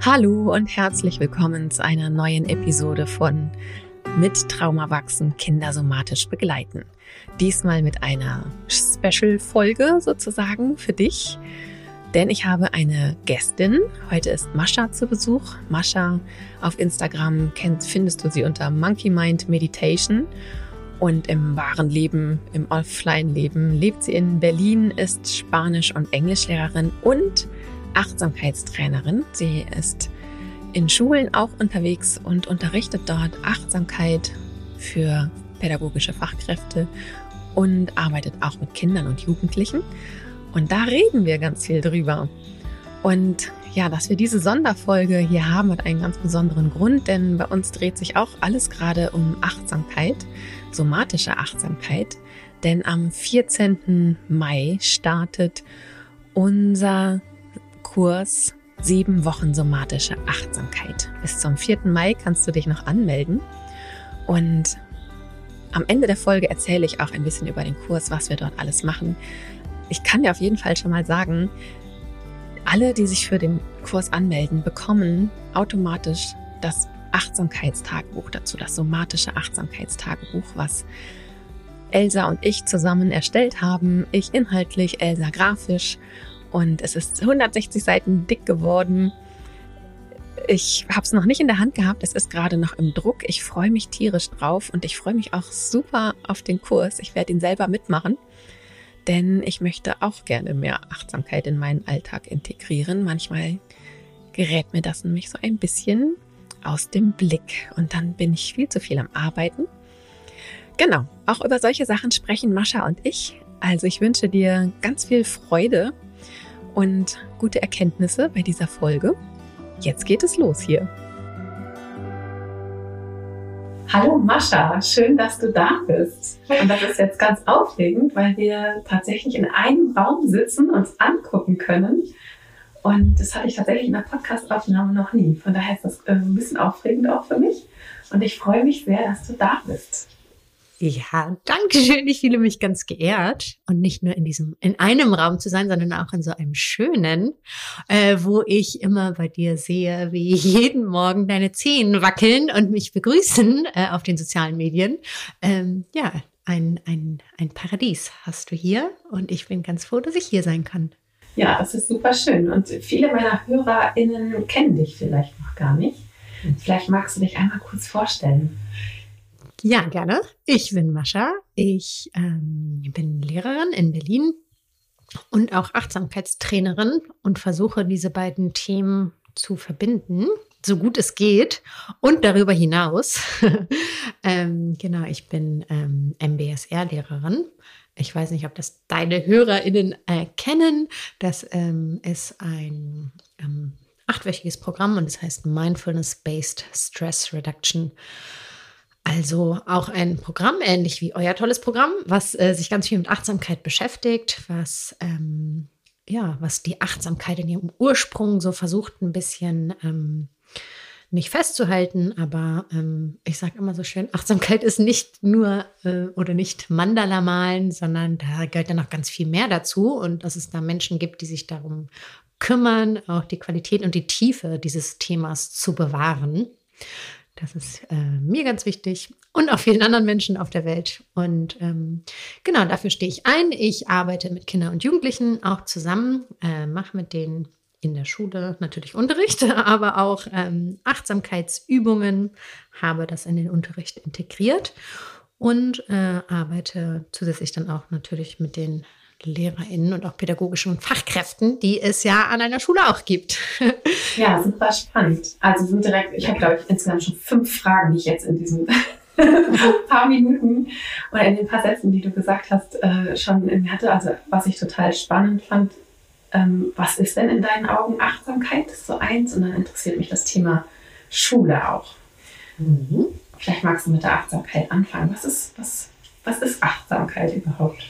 Hallo und herzlich willkommen zu einer neuen Episode von Mit Trauma wachsen, Kinder somatisch begleiten. Diesmal mit einer Special-Folge sozusagen für dich, denn ich habe eine Gästin. Heute ist Mascha zu Besuch. Mascha auf Instagram kennst, findest du sie unter Monkey Mind Meditation. Und im wahren Leben, im Offline-Leben, lebt sie in Berlin, ist Spanisch- und Englischlehrerin und Achtsamkeitstrainerin. Sie ist in Schulen auch unterwegs und unterrichtet dort Achtsamkeit für pädagogische Fachkräfte und arbeitet auch mit Kindern und Jugendlichen. Und da reden wir ganz viel drüber. Und ja, dass wir diese Sonderfolge hier haben, hat einen ganz besonderen Grund, denn bei uns dreht sich auch alles gerade um Achtsamkeit, somatische Achtsamkeit. Denn am 14. Mai startet unser Kurs Sieben Wochen somatische Achtsamkeit. Bis zum 4. Mai kannst du dich noch anmelden. Und am Ende der Folge erzähle ich auch ein bisschen über den Kurs, was wir dort alles machen. Ich kann dir auf jeden Fall schon mal sagen, alle, die sich für den Kurs anmelden, bekommen automatisch das Achtsamkeitstagebuch dazu, das somatische Achtsamkeitstagebuch, was Elsa und ich zusammen erstellt haben. Ich inhaltlich, Elsa grafisch und es ist 160 Seiten dick geworden. Ich habe es noch nicht in der Hand gehabt, es ist gerade noch im Druck. Ich freue mich tierisch drauf und ich freue mich auch super auf den Kurs. Ich werde ihn selber mitmachen, denn ich möchte auch gerne mehr Achtsamkeit in meinen Alltag integrieren. Manchmal gerät mir das nämlich so ein bisschen aus dem Blick und dann bin ich viel zu viel am Arbeiten. Genau, auch über solche Sachen sprechen Mascha und ich. Also ich wünsche dir ganz viel Freude und gute Erkenntnisse bei dieser Folge. Jetzt geht es los hier. Hallo Mascha, schön, dass du da bist. Und das ist jetzt ganz aufregend, weil wir tatsächlich in einem Raum sitzen, uns angucken können. Und das hatte ich tatsächlich in der Podcastaufnahme noch nie. Von daher ist das äh, ein bisschen aufregend auch für mich. Und ich freue mich sehr, dass du da bist. Ja, danke schön. Ich fühle mich ganz geehrt und nicht nur in diesem, in einem Raum zu sein, sondern auch in so einem schönen, äh, wo ich immer bei dir sehe, wie jeden Morgen deine Zehen wackeln und mich begrüßen äh, auf den sozialen Medien. Ähm, ja, ein, ein, ein Paradies hast du hier und ich bin ganz froh, dass ich hier sein kann. Ja, das ist super schön. Und viele meiner HörerInnen kennen dich vielleicht noch gar nicht. Vielleicht magst du dich einmal kurz vorstellen. Ja, gerne. Ich bin Mascha. Ich ähm, bin Lehrerin in Berlin und auch Achtsamkeitstrainerin und versuche diese beiden Themen zu verbinden, so gut es geht und darüber hinaus. ähm, genau, ich bin ähm, MBSR-Lehrerin. Ich weiß nicht, ob das deine HörerInnen erkennen. Das ähm, ist ein ähm, achtwöchiges Programm und es das heißt Mindfulness-Based Stress Reduction. Also auch ein Programm, ähnlich wie euer tolles Programm, was äh, sich ganz viel mit Achtsamkeit beschäftigt, was ähm, ja, was die Achtsamkeit in ihrem Ursprung so versucht, ein bisschen ähm, nicht festzuhalten, aber ähm, ich sage immer so schön, Achtsamkeit ist nicht nur äh, oder nicht Mandala malen, sondern da gehört ja noch ganz viel mehr dazu und dass es da Menschen gibt, die sich darum kümmern, auch die Qualität und die Tiefe dieses Themas zu bewahren. Das ist äh, mir ganz wichtig und auch vielen anderen Menschen auf der Welt. Und ähm, genau dafür stehe ich ein. Ich arbeite mit Kindern und Jugendlichen auch zusammen, äh, mache mit denen in der Schule natürlich Unterricht, aber auch ähm, Achtsamkeitsübungen, habe das in den Unterricht integriert und äh, arbeite zusätzlich dann auch natürlich mit den LehrerInnen und auch pädagogischen Fachkräften, die es ja an einer Schule auch gibt. Ja, super spannend. Also sind direkt, ich habe glaube ich insgesamt schon fünf Fragen, die ich jetzt in diesen paar Minuten oder in den paar Sätzen, die du gesagt hast, äh, schon in mir hatte. Also was ich total spannend fand, ähm, was ist denn in deinen Augen Achtsamkeit? Das ist so eins und dann interessiert mich das Thema Schule auch. Mhm. Vielleicht magst du mit der Achtsamkeit anfangen. Was ist, was, was ist Achtsamkeit überhaupt?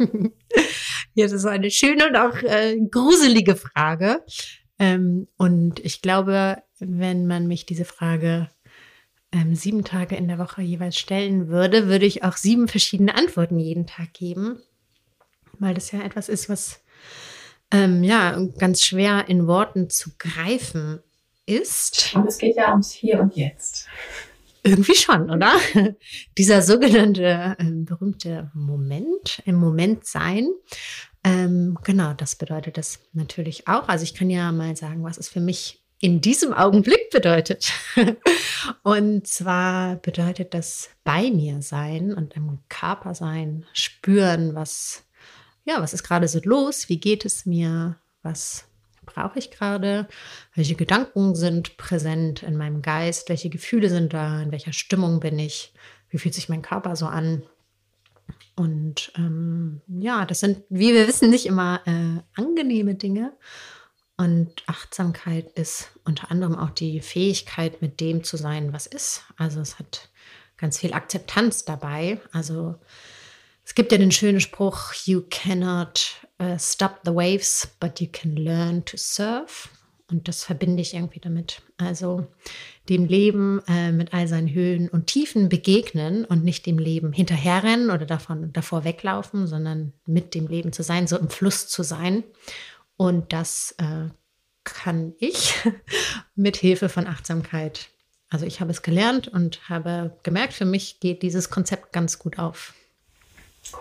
ja, das ist eine schöne und auch äh, gruselige Frage. Ähm, und ich glaube, wenn man mich diese Frage ähm, sieben Tage in der Woche jeweils stellen würde, würde ich auch sieben verschiedene Antworten jeden Tag geben, weil das ja etwas ist, was ähm, ja ganz schwer in Worten zu greifen ist. Und es geht ja ums Hier und Jetzt. Irgendwie schon, oder? Dieser sogenannte äh, berühmte Moment, im Moment sein. Ähm, genau, das bedeutet das natürlich auch. Also ich kann ja mal sagen, was es für mich in diesem Augenblick bedeutet. und zwar bedeutet das bei mir sein und im Körper sein, spüren, was, ja, was ist gerade so los, wie geht es mir, was brauche ich gerade, welche Gedanken sind präsent in meinem Geist, welche Gefühle sind da, in welcher Stimmung bin ich, wie fühlt sich mein Körper so an. Und ähm, ja, das sind, wie wir wissen, nicht immer äh, angenehme Dinge. Und Achtsamkeit ist unter anderem auch die Fähigkeit, mit dem zu sein, was ist. Also es hat ganz viel Akzeptanz dabei. Also es gibt ja den schönen Spruch, you cannot uh, stop the waves, but you can learn to surf. Und das verbinde ich irgendwie damit. Also dem Leben äh, mit all seinen Höhen und Tiefen begegnen und nicht dem Leben hinterherrennen oder davon, davor weglaufen, sondern mit dem Leben zu sein, so im Fluss zu sein. Und das äh, kann ich mit Hilfe von Achtsamkeit. Also ich habe es gelernt und habe gemerkt, für mich geht dieses Konzept ganz gut auf.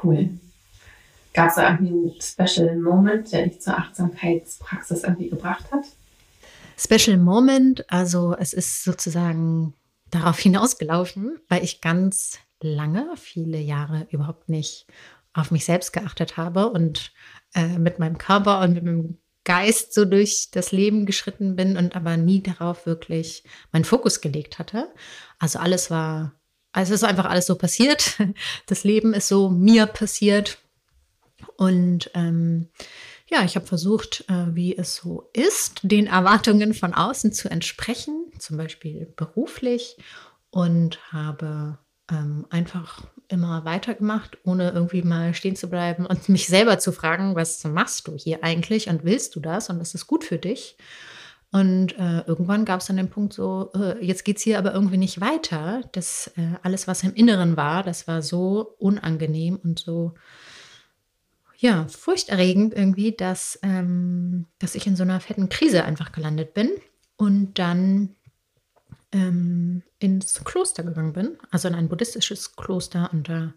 Cool. Gab es da irgendwie einen Special Moment, der dich zur Achtsamkeitspraxis irgendwie gebracht hat? Special Moment, also es ist sozusagen darauf hinausgelaufen, weil ich ganz lange, viele Jahre überhaupt nicht auf mich selbst geachtet habe und äh, mit meinem Körper und mit meinem Geist so durch das Leben geschritten bin und aber nie darauf wirklich meinen Fokus gelegt hatte. Also alles war, also es ist einfach alles so passiert. Das Leben ist so mir passiert und ähm, ja, ich habe versucht, äh, wie es so ist, den Erwartungen von außen zu entsprechen, zum Beispiel beruflich, und habe ähm, einfach immer weitergemacht, ohne irgendwie mal stehen zu bleiben und mich selber zu fragen, was machst du hier eigentlich und willst du das und ist es gut für dich? Und äh, irgendwann gab es dann den Punkt so, äh, jetzt geht es hier aber irgendwie nicht weiter. Das äh, alles, was im Inneren war, das war so unangenehm und so ja, furchterregend irgendwie, dass, ähm, dass ich in so einer fetten Krise einfach gelandet bin und dann ähm, ins Kloster gegangen bin, also in ein buddhistisches Kloster und da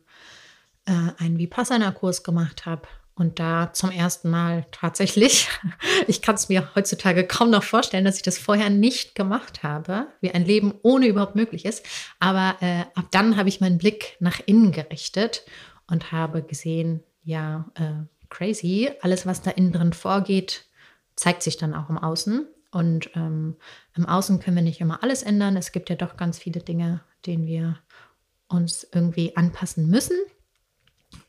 äh, einen Vipassana-Kurs gemacht habe und da zum ersten Mal tatsächlich, ich kann es mir heutzutage kaum noch vorstellen, dass ich das vorher nicht gemacht habe, wie ein Leben ohne überhaupt möglich ist. Aber äh, ab dann habe ich meinen Blick nach innen gerichtet und habe gesehen, ja, äh, crazy. Alles, was da innen drin vorgeht, zeigt sich dann auch im Außen. Und ähm, im Außen können wir nicht immer alles ändern. Es gibt ja doch ganz viele Dinge, denen wir uns irgendwie anpassen müssen.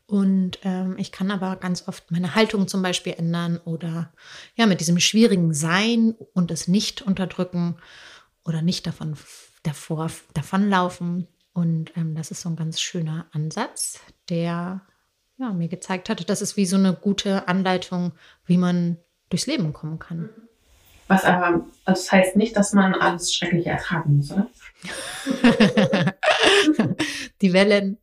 Und ähm, ich kann aber ganz oft meine Haltung zum Beispiel ändern oder ja, mit diesem schwierigen Sein und es nicht unterdrücken oder nicht davon davor davonlaufen. Und ähm, das ist so ein ganz schöner Ansatz, der ja, mir gezeigt hatte, das ist wie so eine gute Anleitung, wie man durchs Leben kommen kann. Was aber, also das heißt nicht, dass man alles Schreckliche ertragen muss, oder? die Wellen,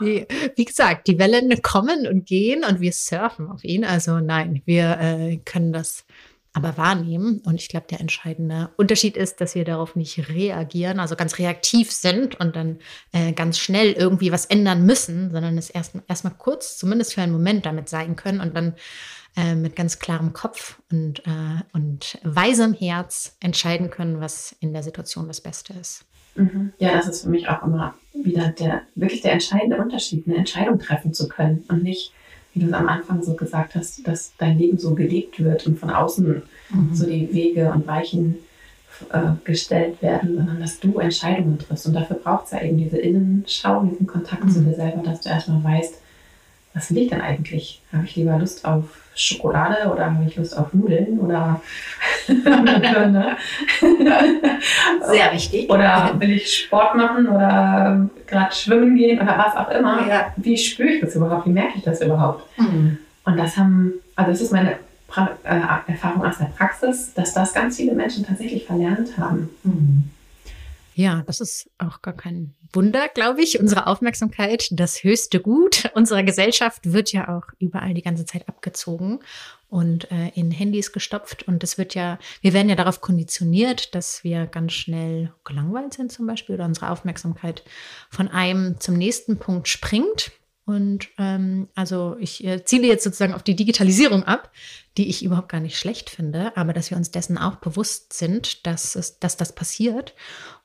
die, wie gesagt, die Wellen kommen und gehen und wir surfen auf ihn. Also nein, wir äh, können das aber wahrnehmen. Und ich glaube, der entscheidende Unterschied ist, dass wir darauf nicht reagieren, also ganz reaktiv sind und dann äh, ganz schnell irgendwie was ändern müssen, sondern es erst erstmal kurz, zumindest für einen Moment damit sein können und dann äh, mit ganz klarem Kopf und, äh, und weisem Herz entscheiden können, was in der Situation das Beste ist. Mhm. Ja, das ist für mich auch immer wieder der wirklich der entscheidende Unterschied, eine Entscheidung treffen zu können und nicht wie du es am Anfang so gesagt hast, dass dein Leben so gelebt wird und von außen mhm. so die Wege und Weichen äh, gestellt werden, sondern dass du Entscheidungen triffst. Und dafür braucht es ja eben diese Innenschau, diesen Kontakt mhm. zu dir selber, dass du erstmal weißt, was will ich denn eigentlich? Habe ich lieber Lust auf Schokolade oder habe ich Lust auf Nudeln oder? Sehr wichtig. Oder will ich Sport machen oder gerade schwimmen gehen oder was auch immer? Ja. Wie spüre ich das überhaupt? Wie merke ich das überhaupt? Mhm. Und das haben, also das ist meine pra äh, Erfahrung aus der Praxis, dass das ganz viele Menschen tatsächlich verlernt haben. Mhm. Ja, das ist auch gar kein Wunder, glaube ich. Unsere Aufmerksamkeit, das höchste Gut unserer Gesellschaft, wird ja auch überall die ganze Zeit abgezogen. und äh, in Handys gestopft. Und das wird ja, wir werden ja darauf konditioniert, dass wir ganz schnell gelangweilt sind zum Beispiel oder unsere Aufmerksamkeit von einem zum nächsten Punkt springt. Und ähm, also ich äh, ziele jetzt sozusagen auf die Digitalisierung ab, die ich überhaupt gar nicht schlecht finde, aber dass wir uns dessen auch bewusst sind, dass, es, dass das passiert.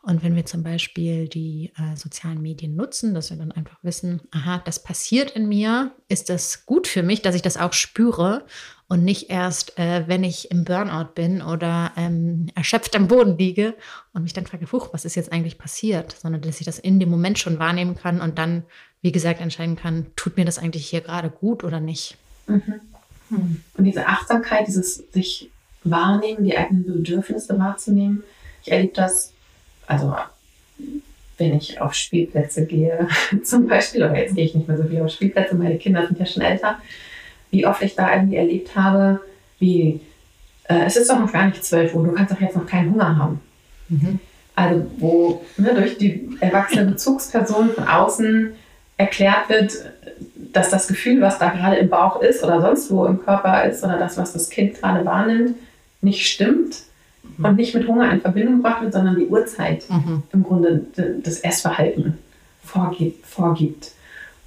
Und wenn wir zum Beispiel die äh, sozialen Medien nutzen, dass wir dann einfach wissen, aha, das passiert in mir, ist das gut für mich, dass ich das auch spüre und nicht erst, äh, wenn ich im Burnout bin oder ähm, erschöpft am Boden liege und mich dann frage, huch, was ist jetzt eigentlich passiert, sondern dass ich das in dem Moment schon wahrnehmen kann und dann wie gesagt, entscheiden kann, tut mir das eigentlich hier gerade gut oder nicht. Mhm. Hm. Und diese Achtsamkeit, dieses sich wahrnehmen, die eigenen Bedürfnisse wahrzunehmen, ich erlebe das, also wenn ich auf Spielplätze gehe, zum Beispiel, oder jetzt gehe ich nicht mehr so viel auf Spielplätze, meine Kinder sind ja schon älter, wie oft ich da irgendwie erlebt habe, wie, äh, es ist doch noch gar nicht 12 Uhr, du kannst doch jetzt noch keinen Hunger haben. Mhm. Also wo ne, durch die erwachsene Bezugsperson von außen erklärt wird, dass das Gefühl, was da gerade im Bauch ist oder sonst wo im Körper ist oder das, was das Kind gerade wahrnimmt, nicht stimmt mhm. und nicht mit Hunger in Verbindung gebracht wird, sondern die Uhrzeit mhm. im Grunde das Essverhalten vorgibt. vorgibt.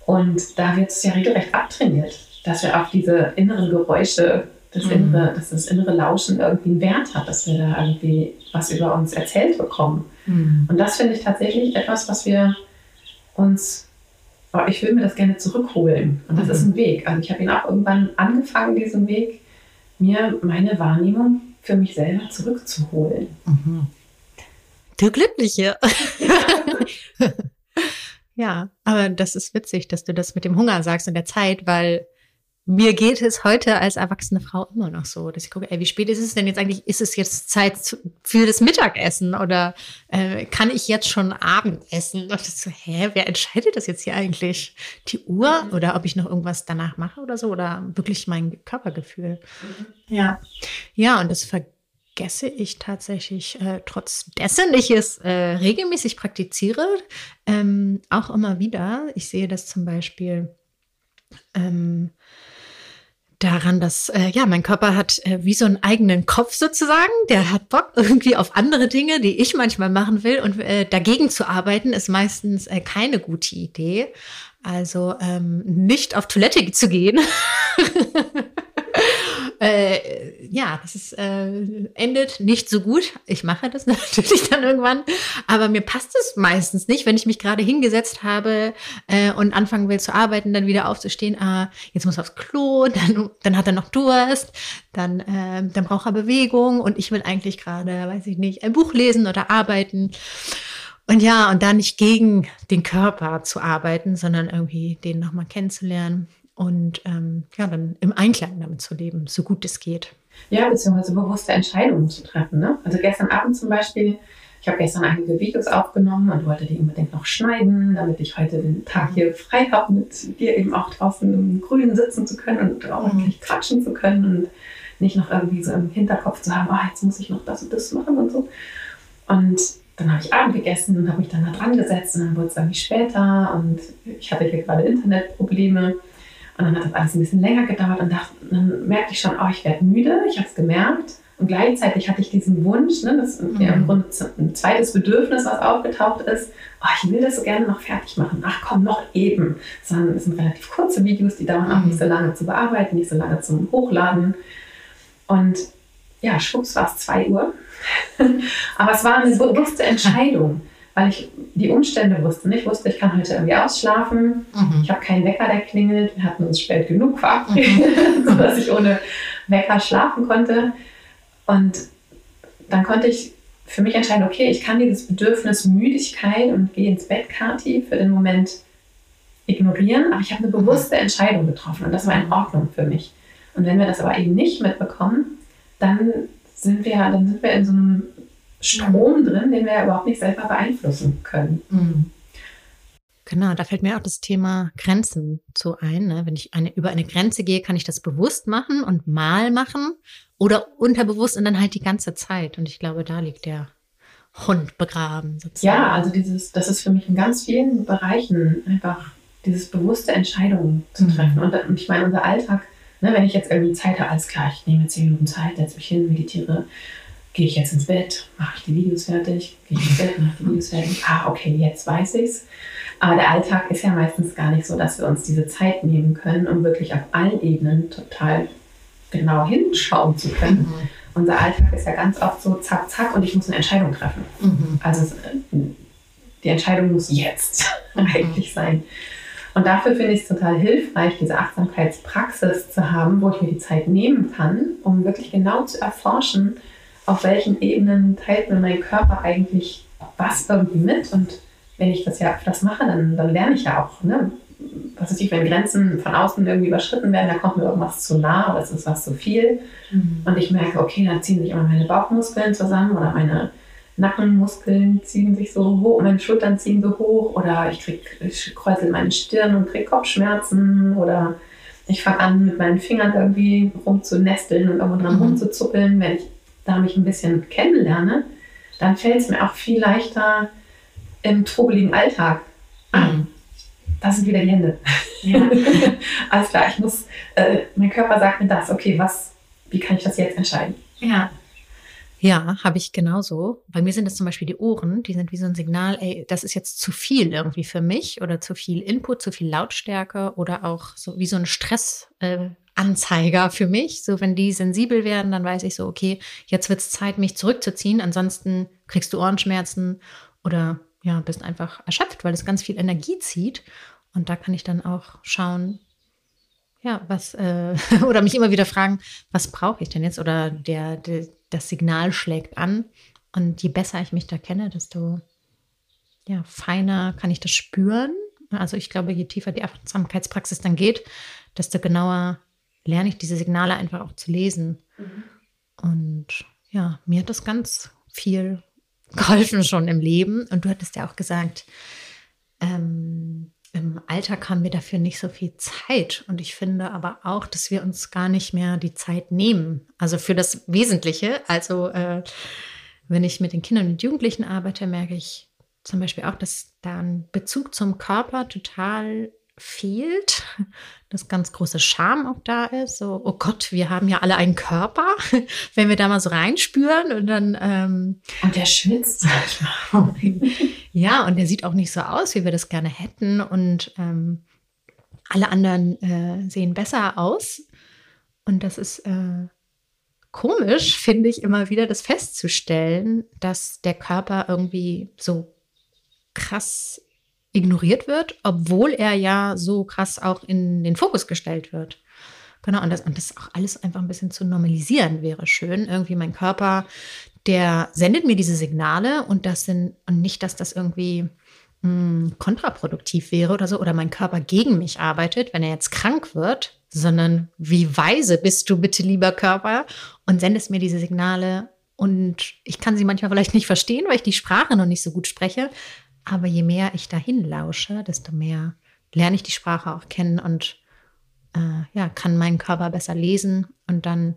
Und da wird es ja regelrecht abtrainiert, dass wir auf diese inneren Geräusche, das, mhm. innere, dass das innere Lauschen irgendwie einen Wert hat, dass wir da irgendwie was über uns erzählt bekommen. Mhm. Und das finde ich tatsächlich etwas, was wir uns aber ich will mir das gerne zurückholen. Und das mhm. ist ein Weg. Also ich habe ihn auch irgendwann angefangen, diesen Weg, mir meine Wahrnehmung für mich selber zurückzuholen. Mhm. Du Glückliche. ja, aber das ist witzig, dass du das mit dem Hunger sagst in der Zeit, weil mir geht es heute als erwachsene Frau immer noch so, dass ich gucke, ey, wie spät ist es denn jetzt eigentlich? Ist es jetzt Zeit für das Mittagessen oder äh, kann ich jetzt schon Abendessen? Und ich so, hä, wer entscheidet das jetzt hier eigentlich? Die Uhr mhm. oder ob ich noch irgendwas danach mache oder so oder wirklich mein Körpergefühl? Mhm. Ja, ja, und das vergesse ich tatsächlich äh, trotz dessen ich es äh, regelmäßig praktiziere, ähm, auch immer wieder. Ich sehe das zum Beispiel. Ähm, daran, dass äh, ja mein Körper hat äh, wie so einen eigenen Kopf sozusagen. Der hat Bock irgendwie auf andere Dinge, die ich manchmal machen will und äh, dagegen zu arbeiten ist meistens äh, keine gute Idee. Also ähm, nicht auf Toilette zu gehen. äh, ja, das ist, äh, endet nicht so gut. Ich mache das natürlich dann irgendwann, aber mir passt es meistens nicht, wenn ich mich gerade hingesetzt habe äh, und anfangen will zu arbeiten, dann wieder aufzustehen. Ah, jetzt muss er aufs Klo, dann, dann hat er noch Durst, dann, äh, dann braucht er Bewegung und ich will eigentlich gerade, weiß ich nicht, ein Buch lesen oder arbeiten. Und ja, und da nicht gegen den Körper zu arbeiten, sondern irgendwie den nochmal kennenzulernen und ähm, ja, dann im Einklang damit zu leben, so gut es geht. Ja, beziehungsweise bewusste Entscheidungen zu treffen. Ne? Also gestern Abend zum Beispiel, ich habe gestern einige Videos aufgenommen und wollte die unbedingt noch schneiden, damit ich heute den Tag hier frei habe, mit dir eben auch draußen im Grünen sitzen zu können und ordentlich mhm. quatschen zu können und nicht noch irgendwie so im Hinterkopf zu haben, oh, jetzt muss ich noch das und das machen und so. Und dann habe ich Abend gegessen und habe mich dann da dran gesetzt und dann wurde es irgendwie später und ich hatte hier gerade Internetprobleme und dann hat das alles ein bisschen länger gedauert und dachte, dann merkte ich schon, oh, ich werde müde, ich habe es gemerkt. Und gleichzeitig hatte ich diesen Wunsch, ne, das ist ja im mhm. Grunde ein zweites Bedürfnis, was aufgetaucht ist, oh, ich will das so gerne noch fertig machen. Ach komm, noch eben. Das sind relativ kurze Videos, die dauern auch nicht so lange zu bearbeiten, nicht so lange zum Hochladen. Und ja, schwupps war es 2 Uhr. Aber es war eine bewusste Entscheidung weil ich die Umstände wusste. Ich wusste, ich kann heute irgendwie ausschlafen. Mhm. Ich habe keinen Wecker, der klingelt. Wir hatten uns spät genug verabredet, mhm. sodass ich ohne Wecker schlafen konnte. Und dann konnte ich für mich entscheiden, okay, ich kann dieses Bedürfnis Müdigkeit und gehe ins Bett, Kati, für den Moment ignorieren, aber ich habe eine bewusste Entscheidung getroffen und das war in Ordnung für mich. Und wenn wir das aber eben nicht mitbekommen, dann sind wir, dann sind wir in so einem Strom drin, den wir ja überhaupt nicht selber beeinflussen können. Mhm. Genau, da fällt mir auch das Thema Grenzen zu ein. Ne? Wenn ich eine, über eine Grenze gehe, kann ich das bewusst machen und mal machen oder unterbewusst und dann halt die ganze Zeit. Und ich glaube, da liegt der Hund begraben. Sozusagen. Ja, also dieses, das ist für mich in ganz vielen Bereichen einfach dieses bewusste Entscheidungen zu mhm. treffen. Und, und ich meine, unser Alltag Ne, wenn ich jetzt irgendwie Zeit habe, alles klar, ich nehme zehn Minuten Zeit, setze mich hin, meditiere, gehe ich jetzt ins Bett, mache ich die Videos fertig, gehe ich ins Bett, mache die Videos fertig. Ah, okay, jetzt weiß ich's. Aber der Alltag ist ja meistens gar nicht so, dass wir uns diese Zeit nehmen können, um wirklich auf allen Ebenen total genau hinschauen zu können. Mhm. Unser Alltag ist ja ganz oft so zack, zack und ich muss eine Entscheidung treffen. Mhm. Also die Entscheidung muss jetzt mhm. eigentlich sein. Und dafür finde ich es total hilfreich, diese Achtsamkeitspraxis zu haben, wo ich mir die Zeit nehmen kann, um wirklich genau zu erforschen, auf welchen Ebenen teilt mir mein Körper eigentlich was irgendwie mit. Und wenn ich das ja das mache, dann, dann lerne ich ja auch, ne? was ist ich, wenn Grenzen von außen irgendwie überschritten werden, da kommt mir irgendwas zu nah oder es ist was zu viel. Mhm. Und ich merke, okay, dann ziehen sich immer meine Bauchmuskeln zusammen oder meine Nackenmuskeln ziehen sich so hoch, meine Schultern ziehen so hoch oder ich krieg, ich kräusel meine Stirn und kriege Kopfschmerzen oder ich fange an, mit meinen Fingern irgendwie rumzunesteln und irgendwo dran mhm. rumzuzuppeln. Wenn ich da mich ein bisschen kennenlerne, dann fällt es mir auch viel leichter im trubeligen Alltag. Mhm. Das sind wieder die Hände. Ja. Alles klar, ich muss, äh, mein Körper sagt mir das, okay, was, wie kann ich das jetzt entscheiden? Ja. Ja, habe ich genauso. Bei mir sind es zum Beispiel die Ohren, die sind wie so ein Signal, ey, das ist jetzt zu viel irgendwie für mich oder zu viel Input, zu viel Lautstärke oder auch so wie so ein Stressanzeiger äh, für mich. So, wenn die sensibel werden, dann weiß ich so, okay, jetzt wird es Zeit, mich zurückzuziehen. Ansonsten kriegst du Ohrenschmerzen oder ja, bist einfach erschöpft, weil es ganz viel Energie zieht. Und da kann ich dann auch schauen, ja, was, äh, oder mich immer wieder fragen, was brauche ich denn jetzt? Oder der, der das Signal schlägt an. Und je besser ich mich da kenne, desto ja, feiner kann ich das spüren. Also ich glaube, je tiefer die Achtsamkeitspraxis dann geht, desto genauer lerne ich diese Signale einfach auch zu lesen. Mhm. Und ja, mir hat das ganz viel geholfen schon im Leben. Und du hattest ja auch gesagt, ähm, im Alltag haben wir dafür nicht so viel Zeit. Und ich finde aber auch, dass wir uns gar nicht mehr die Zeit nehmen. Also für das Wesentliche. Also äh, wenn ich mit den Kindern und Jugendlichen arbeite, merke ich zum Beispiel auch, dass da ein Bezug zum Körper total fehlt, dass ganz große Scham auch da ist. So, oh Gott, wir haben ja alle einen Körper, wenn wir da mal so reinspüren und dann. Ähm, und der schwitzt manchmal. ja, und der sieht auch nicht so aus, wie wir das gerne hätten. Und ähm, alle anderen äh, sehen besser aus. Und das ist äh, komisch, finde ich, immer wieder das festzustellen, dass der Körper irgendwie so krass ignoriert wird, obwohl er ja so krass auch in den Fokus gestellt wird. Genau, und das, und das auch alles einfach ein bisschen zu normalisieren wäre schön. Irgendwie mein Körper, der sendet mir diese Signale und das sind, und nicht, dass das irgendwie mh, hm, kontraproduktiv wäre oder so, oder mein Körper gegen mich arbeitet, wenn er jetzt krank wird, sondern wie weise bist du bitte, lieber Körper, und sendest mir diese Signale und ich kann sie manchmal vielleicht nicht verstehen, weil ich die Sprache noch nicht so gut spreche, aber je mehr ich dahin lausche, desto mehr lerne ich die Sprache auch kennen und äh, ja, kann meinen Körper besser lesen und dann,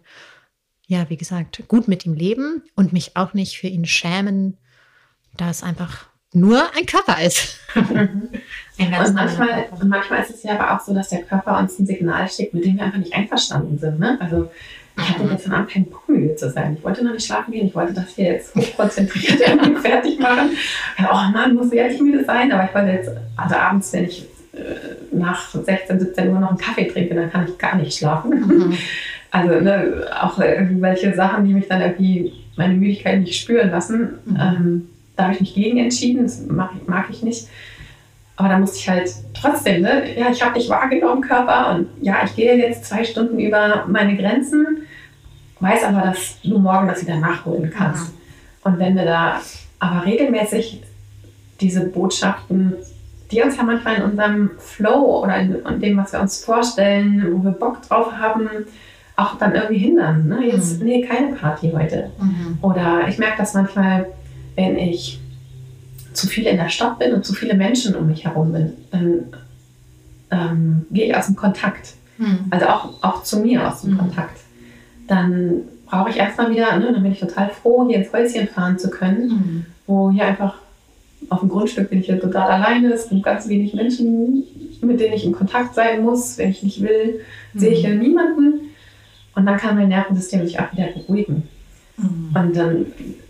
ja, wie gesagt, gut mit ihm leben und mich auch nicht für ihn schämen, da es einfach nur ein Körper ist. und, manchmal, und manchmal ist es ja aber auch so, dass der Körper uns ein Signal schickt, mit dem wir einfach nicht einverstanden sind. Ne? Also ich hatte gestern Abend keinen Bock müde zu sein. Ich wollte noch nicht schlafen gehen. Ich wollte das hier jetzt hochkonzentriert irgendwie fertig machen. Oh Mann, muss ja nicht müde sein. Aber ich wollte jetzt, also abends, wenn ich äh, nach 16, 17 Uhr noch einen Kaffee trinke, dann kann ich gar nicht schlafen. Mhm. Also ne, auch irgendwelche Sachen, die mich dann irgendwie meine Müdigkeit nicht spüren lassen. Mhm. Ähm, da habe ich mich gegen entschieden. Das mag ich, mag ich nicht. Aber da musste ich halt trotzdem, ne? ja, ich habe dich wahrgenommen, Körper, und ja, ich gehe jetzt zwei Stunden über meine Grenzen, weiß aber, dass du morgen das wieder nachholen kannst. Mhm. Und wenn wir da aber regelmäßig diese Botschaften, die uns ja manchmal in unserem Flow oder in, in dem, was wir uns vorstellen, wo wir Bock drauf haben, auch dann irgendwie hindern. Ne? Jetzt, mhm. nee, keine Party heute. Mhm. Oder ich merke das manchmal, wenn ich zu viel in der Stadt bin und zu viele Menschen um mich herum bin, dann ähm, gehe ich aus dem Kontakt. Mhm. Also auch, auch zu mir aus dem mhm. Kontakt. Dann brauche ich erstmal wieder, ne, dann bin ich total froh, hier ins Häuschen fahren zu können, mhm. wo hier einfach auf dem Grundstück bin ich hier total alleine, es sind ganz wenig Menschen mit denen ich in Kontakt sein muss. Wenn ich nicht will, mhm. sehe ich ja niemanden. Und dann kann mein Nervensystem sich auch wieder beruhigen. Mhm. Und dann,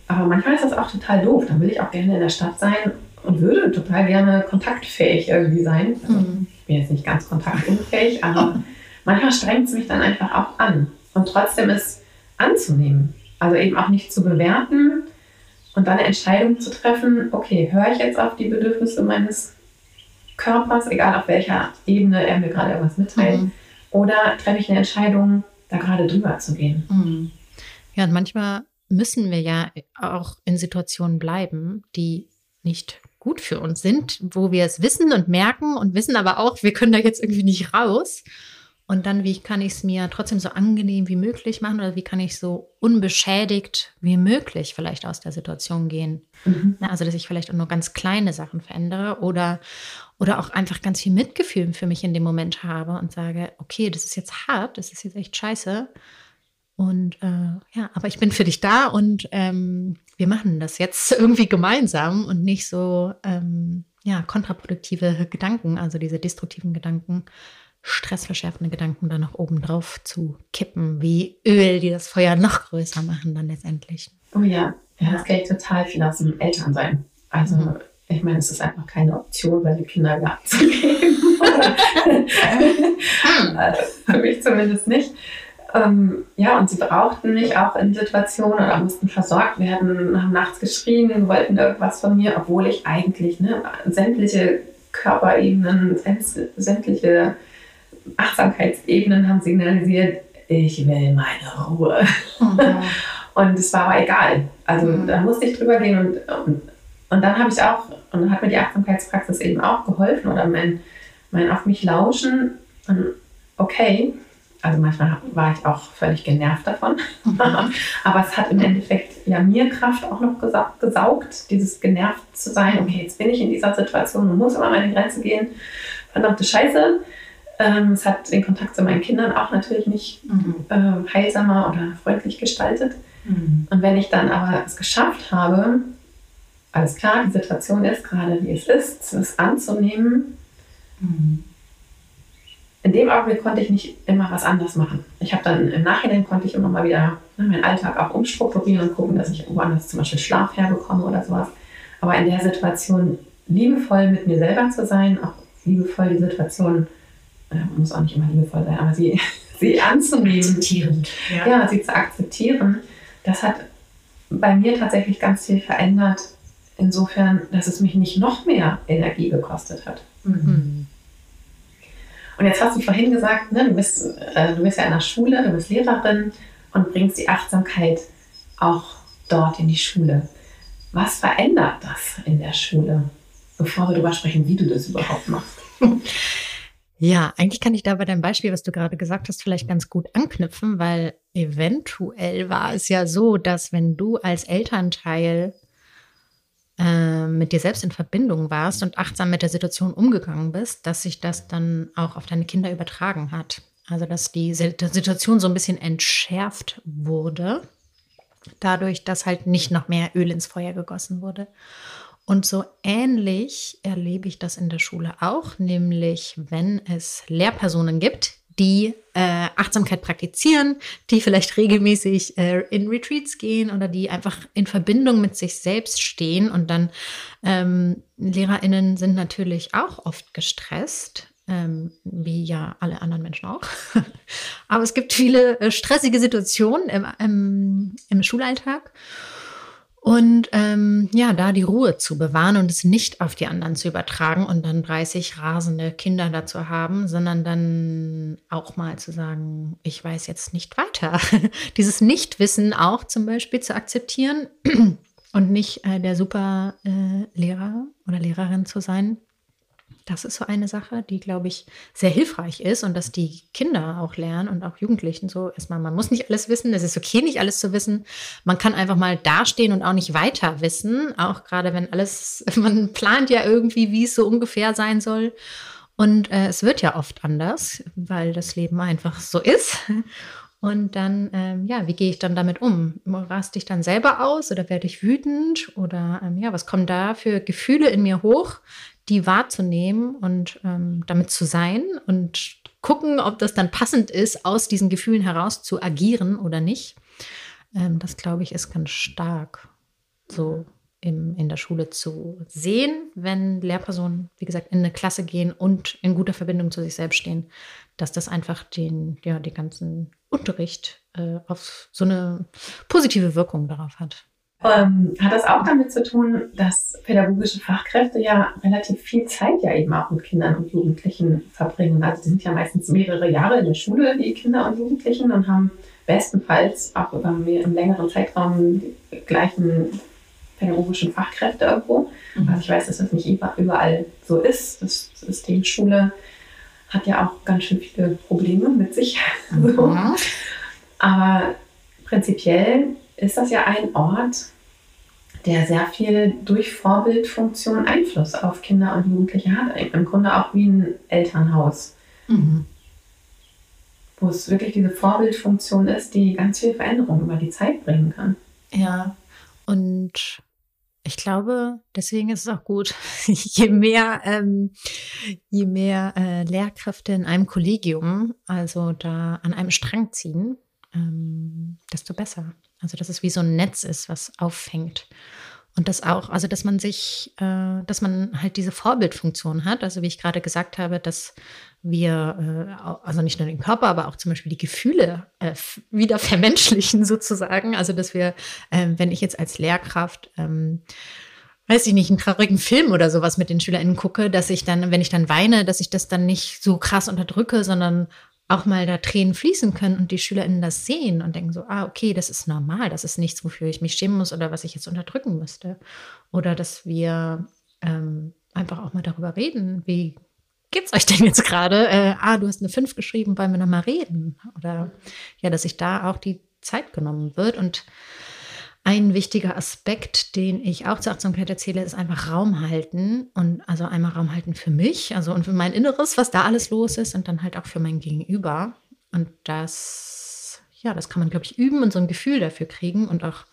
aber manchmal ist das auch total doof. Dann will ich auch gerne in der Stadt sein und würde total gerne kontaktfähig irgendwie sein. Also, mhm. Ich bin jetzt nicht ganz kontaktunfähig, aber manchmal strengt es mich dann einfach auch an. Und trotzdem ist anzunehmen. Also eben auch nicht zu bewerten und dann eine Entscheidung zu treffen, okay, höre ich jetzt auf die Bedürfnisse meines Körpers, egal auf welcher Ebene er mir gerade irgendwas mitteilt, mhm. oder treffe ich eine Entscheidung, da gerade drüber zu gehen. Mhm. Ja, und manchmal müssen wir ja auch in Situationen bleiben, die nicht gut für uns sind, wo wir es wissen und merken und wissen aber auch, wir können da jetzt irgendwie nicht raus. Und dann, wie kann ich es mir trotzdem so angenehm wie möglich machen oder wie kann ich so unbeschädigt wie möglich vielleicht aus der Situation gehen? Mhm. Also, dass ich vielleicht auch nur ganz kleine Sachen verändere oder, oder auch einfach ganz viel Mitgefühl für mich in dem Moment habe und sage, okay, das ist jetzt hart, das ist jetzt echt scheiße. Und äh, ja, aber ich bin für dich da und ähm, wir machen das jetzt irgendwie gemeinsam und nicht so ähm, ja, kontraproduktive Gedanken, also diese destruktiven Gedanken stressverschärfende Gedanken dann noch oben drauf zu kippen, wie Öl, die das Feuer noch größer machen dann letztendlich. Oh ja, ja das geht total viel aus dem Elternsein. Also mhm. ich meine, es ist einfach keine Option, weil die Kindergarten zu geben. also, für mich zumindest nicht. Ähm, ja, und sie brauchten mich auch in Situationen oder mussten versorgt werden, haben nachts geschrien, wollten irgendwas von mir, obwohl ich eigentlich ne, sämtliche Körperebenen, sämtliche Achtsamkeitsebenen haben signalisiert, ich will meine Ruhe. Mhm. und es war aber egal. Also mhm. da musste ich drüber gehen und, und, und dann habe ich auch, und dann hat mir die Achtsamkeitspraxis eben auch geholfen oder mein, mein auf mich lauschen. Okay, also manchmal war ich auch völlig genervt davon. Mhm. aber es hat im Endeffekt ja mir Kraft auch noch gesaugt, gesaugt, dieses genervt zu sein. Okay, jetzt bin ich in dieser Situation und muss immer meine Grenze gehen. Verdammte Scheiße. Ähm, es hat den Kontakt zu meinen Kindern auch natürlich nicht mhm. äh, heilsamer oder freundlich gestaltet. Mhm. Und wenn ich dann aber es geschafft habe, alles klar, die Situation ist gerade wie es ist, es anzunehmen, mhm. in dem Augenblick konnte ich nicht immer was anders machen. Ich habe dann im Nachhinein konnte ich immer mal wieder ne, meinen Alltag auch umstrukturieren und gucken, dass ich woanders zum Beispiel Schlaf herbekomme oder sowas. Aber in der Situation liebevoll mit mir selber zu sein, auch liebevoll die Situation äh, muss auch nicht immer liebevoll sein, aber sie, sie anzunehmen. Akzeptierend. Ja. ja, sie zu akzeptieren, das hat bei mir tatsächlich ganz viel verändert. Insofern, dass es mich nicht noch mehr Energie gekostet hat. Mhm. Und jetzt hast du vorhin gesagt, ne, du, bist, äh, du bist ja in der Schule, du bist Lehrerin und bringst die Achtsamkeit auch dort in die Schule. Was verändert das in der Schule, bevor wir darüber sprechen, wie du das überhaupt machst? Ja, eigentlich kann ich da bei deinem Beispiel, was du gerade gesagt hast, vielleicht ganz gut anknüpfen, weil eventuell war es ja so, dass wenn du als Elternteil äh, mit dir selbst in Verbindung warst und achtsam mit der Situation umgegangen bist, dass sich das dann auch auf deine Kinder übertragen hat. Also dass die Situation so ein bisschen entschärft wurde, dadurch, dass halt nicht noch mehr Öl ins Feuer gegossen wurde. Und so ähnlich erlebe ich das in der Schule auch, nämlich wenn es Lehrpersonen gibt, die äh, Achtsamkeit praktizieren, die vielleicht regelmäßig äh, in Retreats gehen oder die einfach in Verbindung mit sich selbst stehen. Und dann ähm, LehrerInnen sind natürlich auch oft gestresst, ähm, wie ja alle anderen Menschen auch. Aber es gibt viele äh, stressige Situationen im, im, im Schulalltag. Und ähm, ja, da die Ruhe zu bewahren und es nicht auf die anderen zu übertragen und dann 30 rasende Kinder dazu haben, sondern dann auch mal zu sagen, ich weiß jetzt nicht weiter. Dieses Nichtwissen auch zum Beispiel zu akzeptieren und nicht äh, der super äh, oder Lehrerin zu sein, das ist so eine Sache, die, glaube ich, sehr hilfreich ist und dass die Kinder auch lernen und auch Jugendlichen so erstmal, man muss nicht alles wissen, es ist okay, nicht alles zu wissen. Man kann einfach mal dastehen und auch nicht weiter wissen, auch gerade wenn alles, man plant ja irgendwie, wie es so ungefähr sein soll. Und äh, es wird ja oft anders, weil das Leben einfach so ist. Und dann, ähm, ja, wie gehe ich dann damit um? Raste ich dann selber aus oder werde ich wütend? Oder ähm, ja, was kommen da für Gefühle in mir hoch, die wahrzunehmen und ähm, damit zu sein und gucken, ob das dann passend ist, aus diesen Gefühlen heraus zu agieren oder nicht. Ähm, das glaube ich ist ganz stark so im, in der Schule zu sehen, wenn Lehrpersonen, wie gesagt, in eine Klasse gehen und in guter Verbindung zu sich selbst stehen, dass das einfach den, ja, den ganzen Unterricht äh, auf so eine positive Wirkung darauf hat. Ähm, hat das auch damit zu tun, dass pädagogische Fachkräfte ja relativ viel Zeit ja eben auch mit Kindern und Jugendlichen verbringen. Also die sind ja meistens mehrere Jahre in der Schule, die Kinder und Jugendlichen, und haben bestenfalls auch über mehr, einen längeren Zeitraum die gleichen pädagogischen Fachkräfte irgendwo. Mhm. Also ich weiß, dass das nicht überall so ist. Das System Schule hat ja auch ganz schön viele Probleme mit sich. Mhm. Aber prinzipiell ist das ja ein Ort, der sehr viel durch Vorbildfunktion Einfluss auf Kinder und Jugendliche hat. Im Grunde auch wie ein Elternhaus. Mhm. Wo es wirklich diese Vorbildfunktion ist, die ganz viel Veränderung über die Zeit bringen kann. Ja, und ich glaube, deswegen ist es auch gut, je mehr, ähm, je mehr äh, Lehrkräfte in einem Kollegium, also da an einem Strang ziehen, ähm, desto besser. Also dass es wie so ein Netz ist, was auffängt. Und das auch, also dass man sich, äh, dass man halt diese Vorbildfunktion hat. Also wie ich gerade gesagt habe, dass wir, äh, also nicht nur den Körper, aber auch zum Beispiel die Gefühle äh, wieder vermenschlichen sozusagen. Also dass wir, äh, wenn ich jetzt als Lehrkraft ähm, weiß ich nicht, einen traurigen Film oder sowas mit den SchülerInnen gucke, dass ich dann, wenn ich dann weine, dass ich das dann nicht so krass unterdrücke, sondern auch mal da Tränen fließen können und die SchülerInnen das sehen und denken so, ah, okay, das ist normal, das ist nichts, wofür ich mich schämen muss oder was ich jetzt unterdrücken müsste. Oder dass wir ähm, einfach auch mal darüber reden, wie geht's euch denn jetzt gerade? Äh, ah, du hast eine 5 geschrieben, wollen wir nochmal reden? Oder ja, dass sich da auch die Zeit genommen wird und ein wichtiger Aspekt, den ich auch zur Achtsamkeit erzähle, ist einfach Raum halten und also einmal Raum halten für mich, also und für mein Inneres, was da alles los ist und dann halt auch für mein Gegenüber. Und das, ja, das kann man, glaube ich, üben und so ein Gefühl dafür kriegen und auch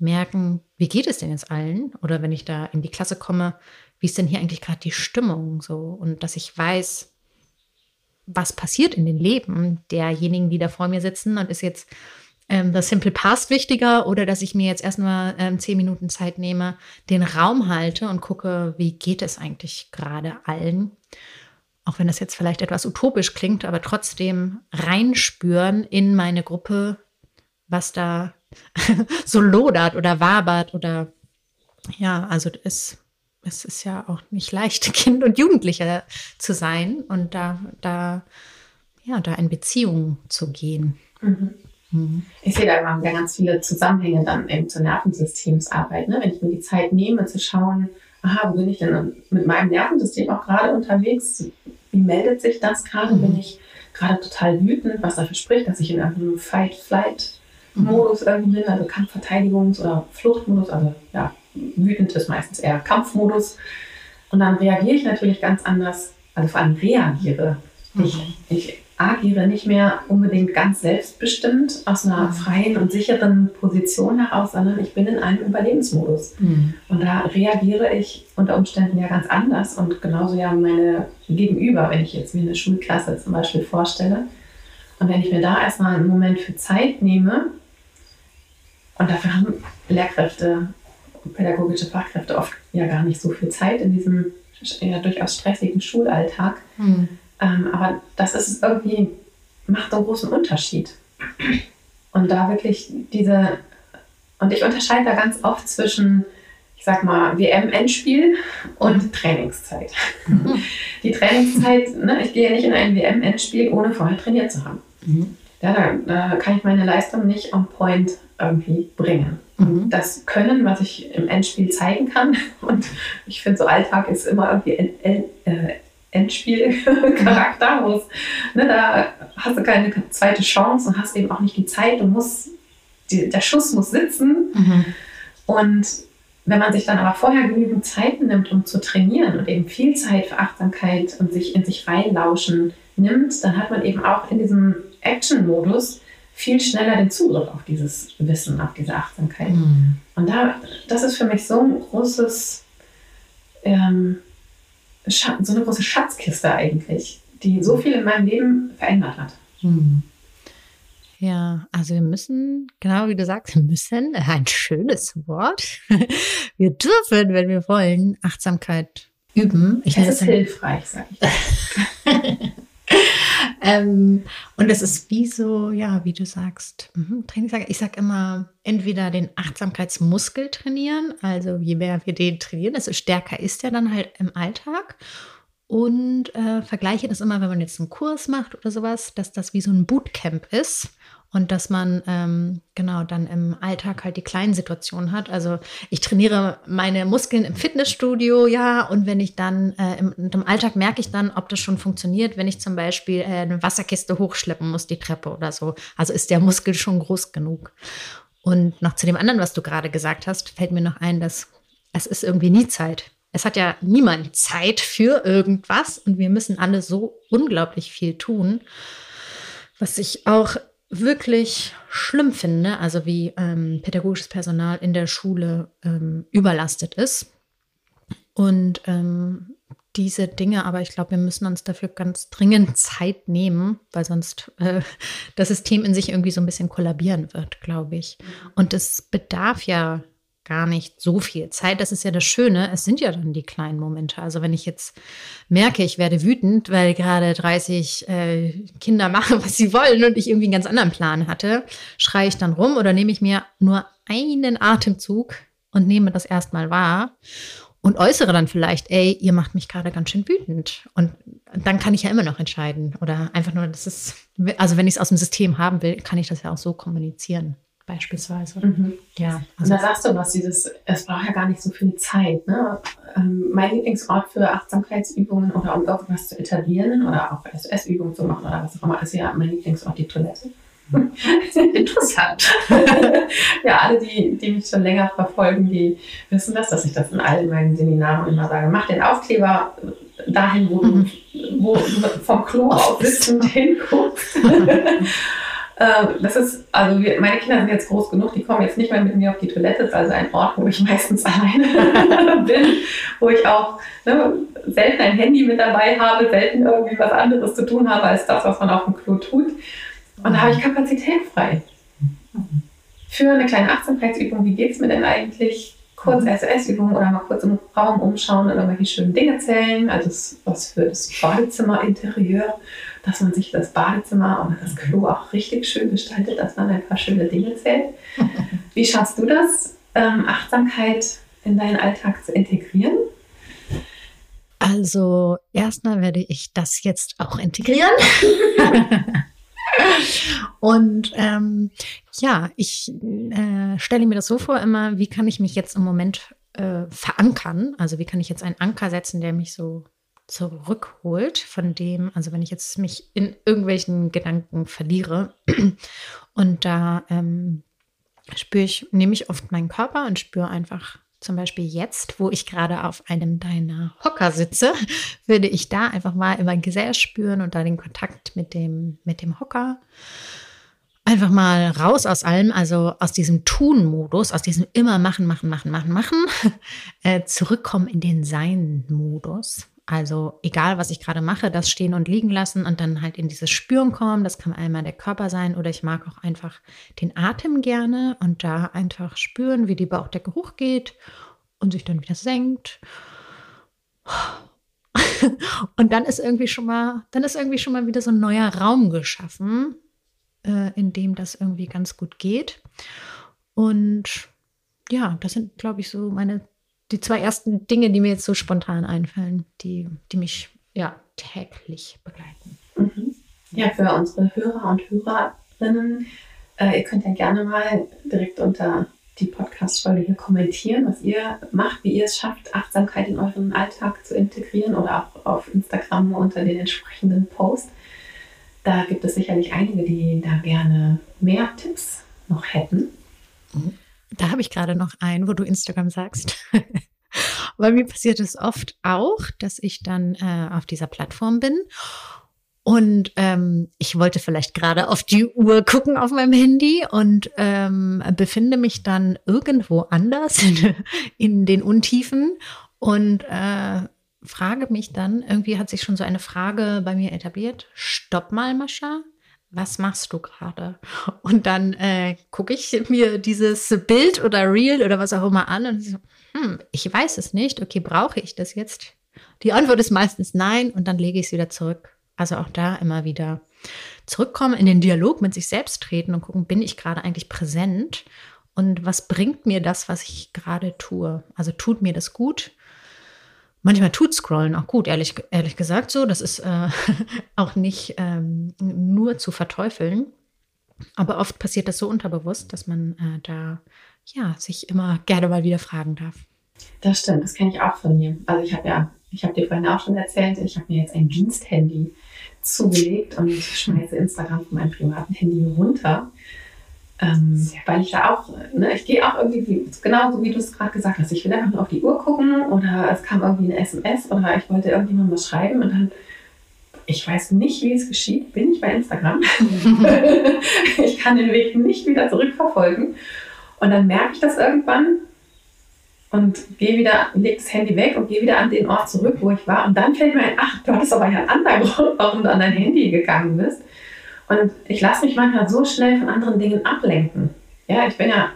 merken, wie geht es denn jetzt allen? Oder wenn ich da in die Klasse komme, wie ist denn hier eigentlich gerade die Stimmung so? Und dass ich weiß, was passiert in den Leben derjenigen, die da vor mir sitzen und ist jetzt ähm, das Simple Past wichtiger oder dass ich mir jetzt erstmal ähm, zehn Minuten Zeit nehme, den Raum halte und gucke, wie geht es eigentlich gerade allen. Auch wenn das jetzt vielleicht etwas utopisch klingt, aber trotzdem reinspüren in meine Gruppe, was da so lodert oder wabert oder ja, also es, es ist ja auch nicht leicht, Kind und Jugendlicher zu sein und da, da, ja, da in Beziehung zu gehen. Mhm. Mhm. Ich sehe da immer wieder ganz viele Zusammenhänge dann eben zur Nervensystemsarbeit. Ne? Wenn ich mir die Zeit nehme, zu schauen, aha, wo bin ich denn mit meinem Nervensystem auch gerade unterwegs? Wie meldet sich das gerade? Mhm. Bin ich gerade total wütend, was dafür spricht, dass ich in einem Fight-Flight-Modus mhm. irgendwie bin, also Kampfverteidigungs- oder Fluchtmodus, also ja, wütend ist meistens eher Kampfmodus. Und dann reagiere ich natürlich ganz anders, also vor allem reagiere. Ich, mhm. ich agiere nicht mehr unbedingt ganz selbstbestimmt aus einer mhm. freien und sicheren Position heraus, sondern ich bin in einem Überlebensmodus. Mhm. Und da reagiere ich unter Umständen ja ganz anders und genauso ja meine Gegenüber, wenn ich jetzt mir eine Schulklasse zum Beispiel vorstelle. Und wenn ich mir da erstmal einen Moment für Zeit nehme, und dafür haben Lehrkräfte, pädagogische Fachkräfte oft ja gar nicht so viel Zeit in diesem ja, durchaus stressigen Schulalltag. Mhm ähm, aber das ist irgendwie, macht einen großen Unterschied. Und da wirklich diese, und ich unterscheide da ganz oft zwischen, ich sag mal, WM-Endspiel und mhm. Trainingszeit. Mhm. Die Trainingszeit, ne, ich gehe ja nicht in ein WM-Endspiel, ohne vorher trainiert zu haben. Mhm. Ja, da, da, kann ich meine Leistung nicht on point irgendwie bringen. Mhm. Das Können, was ich im Endspiel zeigen kann, und ich finde, so Alltag ist immer irgendwie äh, Endspielcharakter, wo ne, da hast du keine zweite Chance und hast eben auch nicht die Zeit und musst, die, der Schuss muss sitzen. Mhm. Und wenn man sich dann aber vorher genügend Zeit nimmt, um zu trainieren und eben viel Zeit für Achtsamkeit und sich in sich reinlauschen nimmt, dann hat man eben auch in diesem Action-Modus viel schneller den Zugriff auf dieses Wissen, auf diese Achtsamkeit. Mhm. Und da, das ist für mich so ein großes ähm, so eine große Schatzkiste eigentlich, die so viel in meinem Leben verändert hat. Hm. Ja, also wir müssen, genau wie du sagst, wir müssen, ein schönes Wort. Wir dürfen, wenn wir wollen, Achtsamkeit üben. Ich das ist hilfreich, sag ich. ähm, und es ist wie so, ja, wie du sagst, mhm, ich sage immer, entweder den Achtsamkeitsmuskel trainieren, also je mehr wir den trainieren, desto stärker ist er dann halt im Alltag. Und äh, vergleiche das immer, wenn man jetzt einen Kurs macht oder sowas, dass das wie so ein Bootcamp ist und dass man ähm, genau dann im Alltag halt die kleinen Situationen hat. Also ich trainiere meine Muskeln im Fitnessstudio, ja, und wenn ich dann äh, im, im, Alltag merke ich dann, ob das schon funktioniert, wenn ich zum Beispiel äh, eine Wasserkiste hochschleppen muss, die Treppe oder so. Also ist der Muskel schon groß genug. Und noch zu dem anderen, was du gerade gesagt hast, fällt mir noch ein, dass es ist irgendwie nie Zeit. Es hat ja niemand Zeit für irgendwas und wir müssen alle so unglaublich viel tun. Was ich auch wirklich schlimm finde, also wie ähm, pädagogisches Personal in der Schule ähm, überlastet ist. Und ähm, diese Dinge, aber ich glaube, wir müssen uns dafür ganz dringend Zeit nehmen, weil sonst äh, das System in sich irgendwie so ein bisschen kollabieren wird, glaube ich. Und es bedarf ja gar nicht so viel Zeit. Das ist ja das Schöne. Es sind ja dann die kleinen Momente. Also wenn ich jetzt merke, ich werde wütend, weil gerade 30 äh, Kinder machen, was sie wollen und ich irgendwie einen ganz anderen Plan hatte, schreie ich dann rum oder nehme ich mir nur einen Atemzug und nehme das erstmal wahr und äußere dann vielleicht, ey, ihr macht mich gerade ganz schön wütend. Und dann kann ich ja immer noch entscheiden. Oder einfach nur, das ist, also wenn ich es aus dem System haben will, kann ich das ja auch so kommunizieren beispielsweise. Mhm. Ja. Also und da sagst du was, dieses, es braucht ja gar nicht so viel Zeit. Ne? Ähm, mein Lieblingsort für Achtsamkeitsübungen oder um irgendwas zu etablieren oder auch SOS-Übungen zu machen oder was auch immer, ist ja mein Lieblingsort die Toilette. Interessant. ja, alle, die, die mich schon länger verfolgen, die wissen das, dass ich das in allen meinen Seminaren immer sage. Mach den Aufkleber dahin, wo du, wo du vom Klo aus wissend hinguckst. Ähm, das ist, also wir, meine Kinder sind jetzt groß genug, die kommen jetzt nicht mehr mit mir auf die Toilette. Das ist also ein Ort, wo ich meistens alleine bin, wo ich auch ne, selten ein Handy mit dabei habe, selten irgendwie was anderes zu tun habe als das, was man auf dem Klo tut. Und da habe ich Kapazität frei. Für eine kleine Achtsamkeitsübung, wie geht es mir denn eigentlich? Kurz SOS-Übung oder mal kurz im Raum umschauen und irgendwelche schönen Dinge zählen. Also was für das Badezimmer-Interieur dass man sich das Badezimmer oder das Klo auch richtig schön gestaltet, dass man ein paar schöne Dinge zählt. Wie schaffst du das, ähm, Achtsamkeit in deinen Alltag zu integrieren? Also erstmal werde ich das jetzt auch integrieren. Und ähm, ja, ich äh, stelle mir das so vor immer, wie kann ich mich jetzt im Moment äh, verankern? Also wie kann ich jetzt einen Anker setzen, der mich so zurückholt von dem, also wenn ich jetzt mich in irgendwelchen Gedanken verliere und da ähm, spüre ich, nehme ich oft meinen Körper und spüre einfach zum Beispiel jetzt, wo ich gerade auf einem deiner Hocker sitze, würde ich da einfach mal immer Gesäß spüren und da den Kontakt mit dem, mit dem Hocker. Einfach mal raus aus allem, also aus diesem Tun-Modus, aus diesem immer machen, machen, machen, machen, machen, äh, zurückkommen in den Sein-Modus. Also egal, was ich gerade mache, das stehen und liegen lassen und dann halt in dieses Spüren kommen. Das kann einmal der Körper sein oder ich mag auch einfach den Atem gerne und da einfach spüren, wie die Bauchdecke hochgeht und sich dann wieder senkt. Und dann ist irgendwie schon mal, dann ist irgendwie schon mal wieder so ein neuer Raum geschaffen, äh, in dem das irgendwie ganz gut geht. Und ja, das sind, glaube ich, so meine die zwei ersten Dinge, die mir jetzt so spontan einfallen, die, die mich ja täglich begleiten. Mhm. Ja, für unsere Hörer und Hörerinnen, äh, ihr könnt ja gerne mal direkt unter die Podcast-Folge hier kommentieren, was ihr macht, wie ihr es schafft, Achtsamkeit in euren Alltag zu integrieren oder auch auf Instagram unter den entsprechenden Posts. Da gibt es sicherlich einige, die da gerne mehr Tipps noch hätten. Mhm. Da habe ich gerade noch einen, wo du Instagram sagst. Weil mir passiert es oft auch, dass ich dann äh, auf dieser Plattform bin und ähm, ich wollte vielleicht gerade auf die Uhr gucken auf meinem Handy und ähm, befinde mich dann irgendwo anders in, in den Untiefen und äh, frage mich dann, irgendwie hat sich schon so eine Frage bei mir etabliert. Stopp mal, Mascha. Was machst du gerade? Und dann äh, gucke ich mir dieses Bild oder Reel oder was auch immer an und so, hm, ich weiß es nicht. Okay, brauche ich das jetzt? Die Antwort ist meistens nein und dann lege ich es wieder zurück. Also auch da immer wieder zurückkommen, in den Dialog mit sich selbst treten und gucken, bin ich gerade eigentlich präsent und was bringt mir das, was ich gerade tue? Also tut mir das gut? Manchmal tut Scrollen auch gut, ehrlich, ehrlich gesagt so. Das ist äh, auch nicht ähm, nur zu verteufeln. Aber oft passiert das so unterbewusst, dass man äh, da ja, sich immer gerne mal wieder fragen darf. Das stimmt, das kenne ich auch von mir. Also ich habe ja, ich habe dir vorhin auch schon erzählt, ich habe mir jetzt ein Diensthandy zugelegt und schmeiße Instagram von meinem privaten Handy runter. Ähm, weil ich da auch, ne, ich gehe auch irgendwie, genauso wie du es gerade gesagt hast, ich will einfach nur auf die Uhr gucken oder es kam irgendwie eine SMS oder ich wollte irgendjemand was schreiben und dann, ich weiß nicht, wie es geschieht, bin ich bei Instagram. ich kann den Weg nicht wieder zurückverfolgen. Und dann merke ich das irgendwann und gehe wieder, leg das Handy weg und gehe wieder an den Ort zurück, wo ich war. Und dann fällt mir ein, ach, du hattest aber ja einen anderen Grund, warum du an dein Handy gegangen bist. Und ich lasse mich manchmal so schnell von anderen Dingen ablenken. Ja, ich bin ja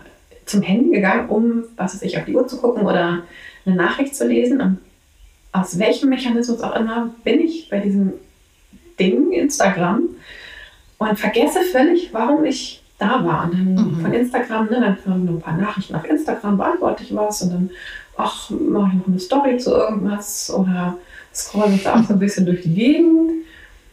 zum Handy gegangen, um, was weiß ich, auf die Uhr zu gucken oder eine Nachricht zu lesen. Und aus welchem Mechanismus auch immer bin ich bei diesem Ding Instagram und vergesse völlig, warum ich da war. Und dann mhm. von Instagram, ne, dann kamen nur ein paar Nachrichten auf Instagram, beantworte ich was und dann, ach, mache ich noch eine Story zu irgendwas oder scroll mich da auch so ein bisschen durch die Gegend.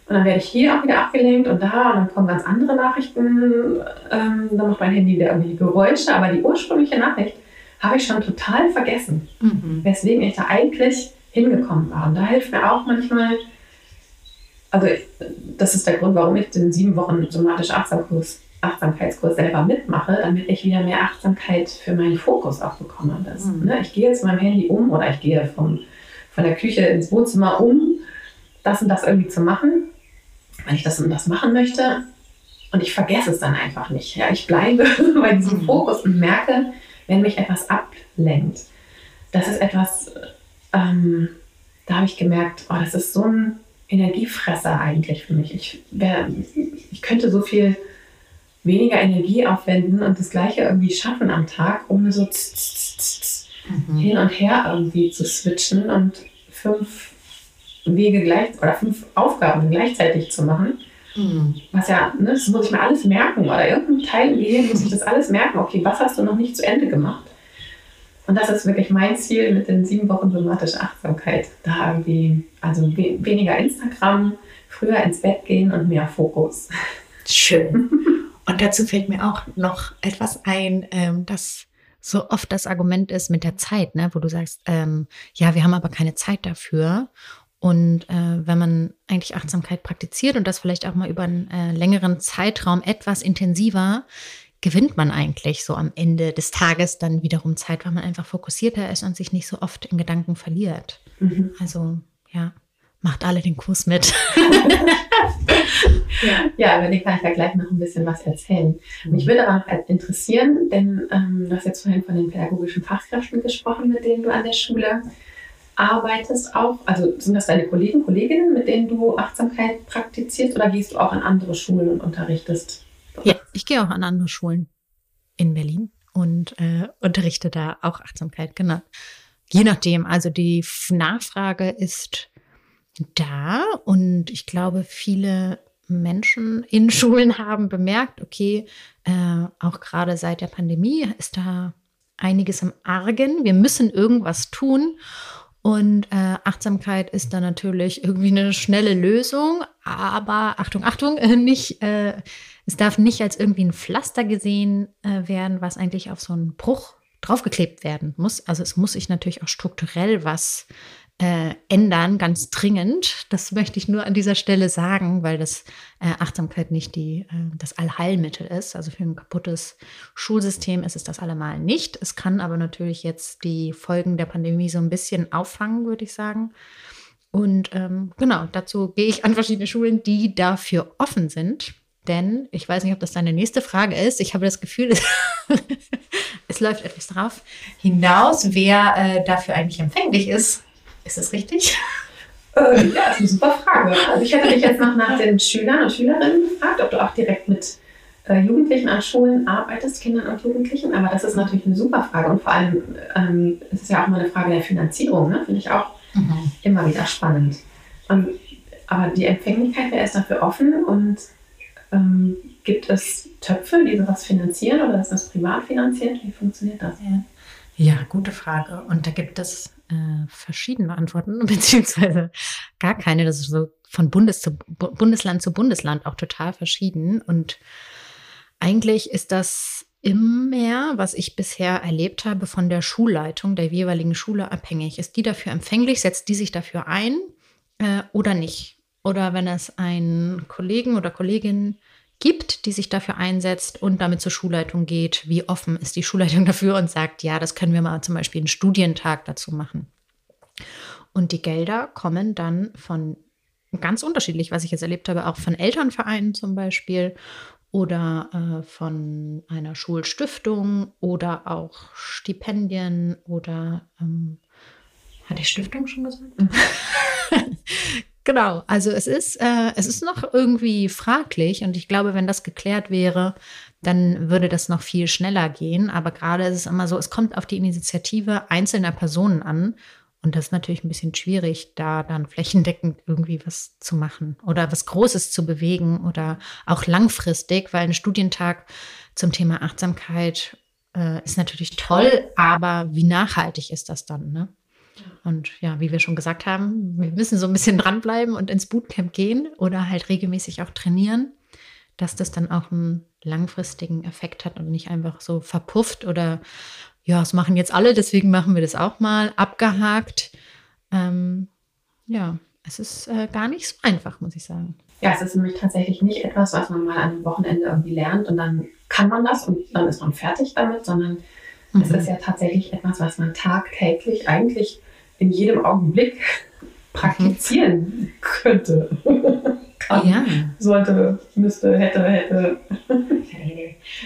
Und dann werde ich hier auch wieder abgelenkt und da und dann kommen ganz andere Nachrichten. Ähm, dann macht mein Handy wieder irgendwie Geräusche, aber die ursprüngliche Nachricht habe ich schon total vergessen, mhm. weswegen ich da eigentlich hingekommen war. Und da hilft mir auch manchmal, also das ist der Grund, warum ich den sieben Wochen somatische Achtsamkurs Achtsamkeitskurs selber mitmache, damit ich wieder mehr Achtsamkeit für meinen Fokus auch bekomme. Das, mhm. ne, ich gehe jetzt mit meinem Handy um oder ich gehe vom, von der Küche ins Wohnzimmer um, das und das irgendwie zu machen, wenn ich das und das machen möchte. Und ich vergesse es dann einfach nicht. Ja, ich bleibe bei diesem mhm. Fokus und merke, wenn mich etwas ablenkt. Das ist etwas, ähm, da habe ich gemerkt, oh, das ist so ein Energiefresser eigentlich für mich. Ich, wär, ich könnte so viel weniger Energie aufwenden und das Gleiche irgendwie schaffen am Tag, ohne so tz, tz, tz, mhm. hin und her irgendwie zu switchen und fünf Wege gleich oder fünf Aufgaben gleichzeitig zu machen. Mhm. Was ja, ne, das muss ich mir alles merken oder irgendein Teil im Gehirn muss ich das alles merken. Okay, was hast du noch nicht zu Ende gemacht? Und das ist wirklich mein Ziel mit den sieben Wochen somatische Achtsamkeit. Da irgendwie, also we weniger Instagram, früher ins Bett gehen und mehr Fokus. Schön. Und dazu fällt mir auch noch etwas ein, ähm, das so oft das Argument ist mit der Zeit, ne, wo du sagst, ähm, ja, wir haben aber keine Zeit dafür. Und äh, wenn man eigentlich Achtsamkeit praktiziert und das vielleicht auch mal über einen äh, längeren Zeitraum etwas intensiver, gewinnt man eigentlich so am Ende des Tages dann wiederum Zeit, weil man einfach fokussierter ist und sich nicht so oft in Gedanken verliert. Mhm. Also ja, macht alle den Kurs mit. ja, ja, über den kann ich ja gleich noch ein bisschen was erzählen. Mich würde aber noch interessieren, denn ähm, du hast jetzt vorhin von den pädagogischen Fachkräften gesprochen, mit denen du an der Schule arbeitest auch. Also sind das deine Kollegen, Kolleginnen, mit denen du Achtsamkeit praktizierst oder gehst du auch an andere Schulen und unterrichtest? Ja, ich gehe auch an andere Schulen in Berlin und äh, unterrichte da auch Achtsamkeit, genau. Je nachdem, also die Nachfrage ist da und ich glaube, viele Menschen in Schulen haben bemerkt, okay, äh, auch gerade seit der Pandemie ist da einiges im Argen. Wir müssen irgendwas tun. Und äh, Achtsamkeit ist da natürlich irgendwie eine schnelle Lösung, aber Achtung, Achtung, äh, nicht, äh, es darf nicht als irgendwie ein Pflaster gesehen äh, werden, was eigentlich auf so einen Bruch draufgeklebt werden muss. Also es muss sich natürlich auch strukturell was äh, ändern, ganz dringend. Das möchte ich nur an dieser Stelle sagen, weil das äh, Achtsamkeit nicht die, äh, das Allheilmittel ist. Also für ein kaputtes Schulsystem ist es das allemal nicht. Es kann aber natürlich jetzt die Folgen der Pandemie so ein bisschen auffangen, würde ich sagen. Und ähm, genau, dazu gehe ich an verschiedene Schulen, die dafür offen sind. Denn ich weiß nicht, ob das deine nächste Frage ist. Ich habe das Gefühl, es, es läuft etwas drauf hinaus, wer äh, dafür eigentlich empfänglich ist Ist das richtig? Äh, ja, das ist eine super Frage. Also ich hätte dich jetzt noch nach den Schülern und Schülerinnen gefragt, ob du auch direkt mit äh, Jugendlichen an Schulen arbeitest, Kindern und Jugendlichen. Aber das ist natürlich eine super Frage. Und vor allem ähm, ist es ja auch mal eine Frage der Finanzierung, ne? finde ich auch mhm. immer wieder spannend. Und, aber die Empfänglichkeit, wer ist dafür offen und ähm, gibt es Töpfe, die sowas finanzieren oder ist das privat finanziert? Wie funktioniert das? Ja, ja gute Frage. Und da gibt es äh, verschiedene Antworten, beziehungsweise gar keine. Das ist so von Bundes zu, Bundesland zu Bundesland auch total verschieden. Und eigentlich ist das immer, was ich bisher erlebt habe, von der Schulleitung der jeweiligen Schule abhängig. Ist die dafür empfänglich? Setzt die sich dafür ein äh, oder nicht? Oder wenn es einen Kollegen oder Kollegin gibt, die sich dafür einsetzt und damit zur Schulleitung geht, wie offen ist die Schulleitung dafür und sagt, ja, das können wir mal zum Beispiel einen Studientag dazu machen. Und die Gelder kommen dann von ganz unterschiedlich, was ich jetzt erlebt habe, auch von Elternvereinen zum Beispiel oder äh, von einer Schulstiftung oder auch Stipendien oder ähm, hatte ich Stiftung schon gesagt? Genau, also es ist, äh, es ist noch irgendwie fraglich und ich glaube, wenn das geklärt wäre, dann würde das noch viel schneller gehen. Aber gerade ist es immer so, es kommt auf die Initiative einzelner Personen an und das ist natürlich ein bisschen schwierig, da dann flächendeckend irgendwie was zu machen oder was Großes zu bewegen oder auch langfristig, weil ein Studientag zum Thema Achtsamkeit äh, ist natürlich toll, aber wie nachhaltig ist das dann? Ne? Und ja, wie wir schon gesagt haben, wir müssen so ein bisschen dranbleiben und ins Bootcamp gehen oder halt regelmäßig auch trainieren, dass das dann auch einen langfristigen Effekt hat und nicht einfach so verpufft oder ja, das machen jetzt alle, deswegen machen wir das auch mal, abgehakt. Ähm, ja, es ist äh, gar nicht so einfach, muss ich sagen. Ja, es ist nämlich tatsächlich nicht etwas, was man mal an einem Wochenende irgendwie lernt und dann kann man das und dann ist man fertig damit, sondern mhm. es ist ja tatsächlich etwas, was man tagtäglich eigentlich in jedem Augenblick praktizieren könnte. Kann, ja. sollte, müsste, hätte, hätte.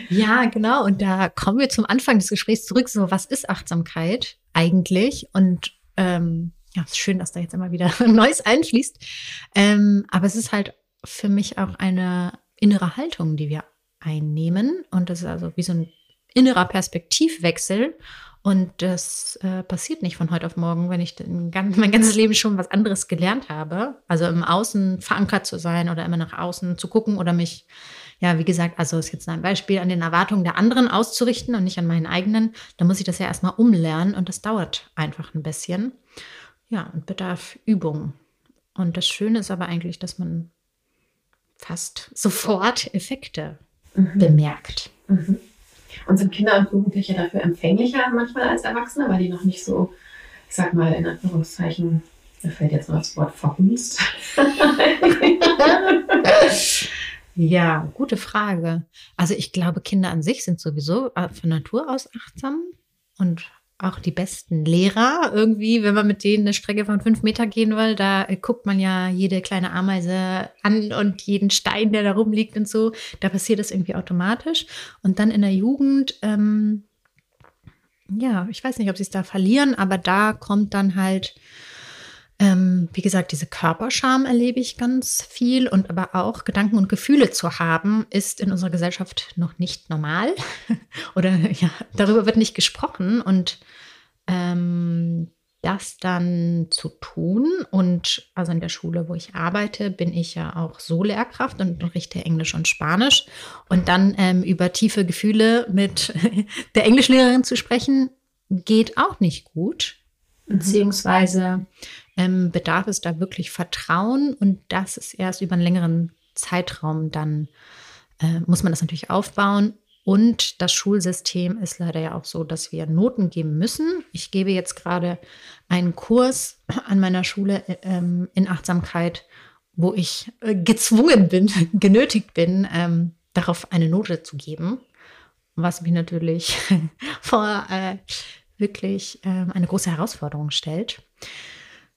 Ja, genau. Und da kommen wir zum Anfang des Gesprächs zurück. So, was ist Achtsamkeit eigentlich? Und ähm, ja, es ist schön, dass da jetzt immer wieder Neues einfließt. Ähm, aber es ist halt für mich auch eine innere Haltung, die wir einnehmen. Und das ist also wie so ein innerer Perspektivwechsel. Und das äh, passiert nicht von heute auf morgen, wenn ich ganz, mein ganzes Leben schon was anderes gelernt habe. Also im Außen verankert zu sein oder immer nach außen zu gucken oder mich, ja, wie gesagt, also ist jetzt ein Beispiel, an den Erwartungen der anderen auszurichten und nicht an meinen eigenen. Da muss ich das ja erstmal umlernen und das dauert einfach ein bisschen. Ja, und bedarf Übung. Und das Schöne ist aber eigentlich, dass man fast sofort Effekte mhm. bemerkt. Mhm. Und sind Kinder und Jugendliche dafür empfänglicher manchmal als Erwachsene, weil die noch nicht so, ich sag mal in Anführungszeichen, mir fällt jetzt noch das Wort verhunzt. ja, gute Frage. Also ich glaube, Kinder an sich sind sowieso äh, von Natur aus achtsam und auch die besten Lehrer irgendwie, wenn man mit denen eine Strecke von fünf Meter gehen will, da guckt man ja jede kleine Ameise an und jeden Stein, der da rumliegt und so. Da passiert das irgendwie automatisch. Und dann in der Jugend, ähm, ja, ich weiß nicht, ob sie es da verlieren, aber da kommt dann halt ähm, wie gesagt, diese Körperscham erlebe ich ganz viel und aber auch Gedanken und Gefühle zu haben, ist in unserer Gesellschaft noch nicht normal. Oder ja, darüber wird nicht gesprochen und ähm, das dann zu tun. Und also in der Schule, wo ich arbeite, bin ich ja auch so Lehrkraft und unterrichte Englisch und Spanisch. Und dann ähm, über tiefe Gefühle mit der Englischlehrerin zu sprechen, geht auch nicht gut. Beziehungsweise ähm, bedarf es da wirklich Vertrauen und das ist erst über einen längeren Zeitraum dann, äh, muss man das natürlich aufbauen. Und das Schulsystem ist leider ja auch so, dass wir Noten geben müssen. Ich gebe jetzt gerade einen Kurs an meiner Schule ähm, in Achtsamkeit, wo ich äh, gezwungen bin, genötigt bin, ähm, darauf eine Note zu geben, was mich natürlich vor äh, wirklich äh, eine große Herausforderung stellt.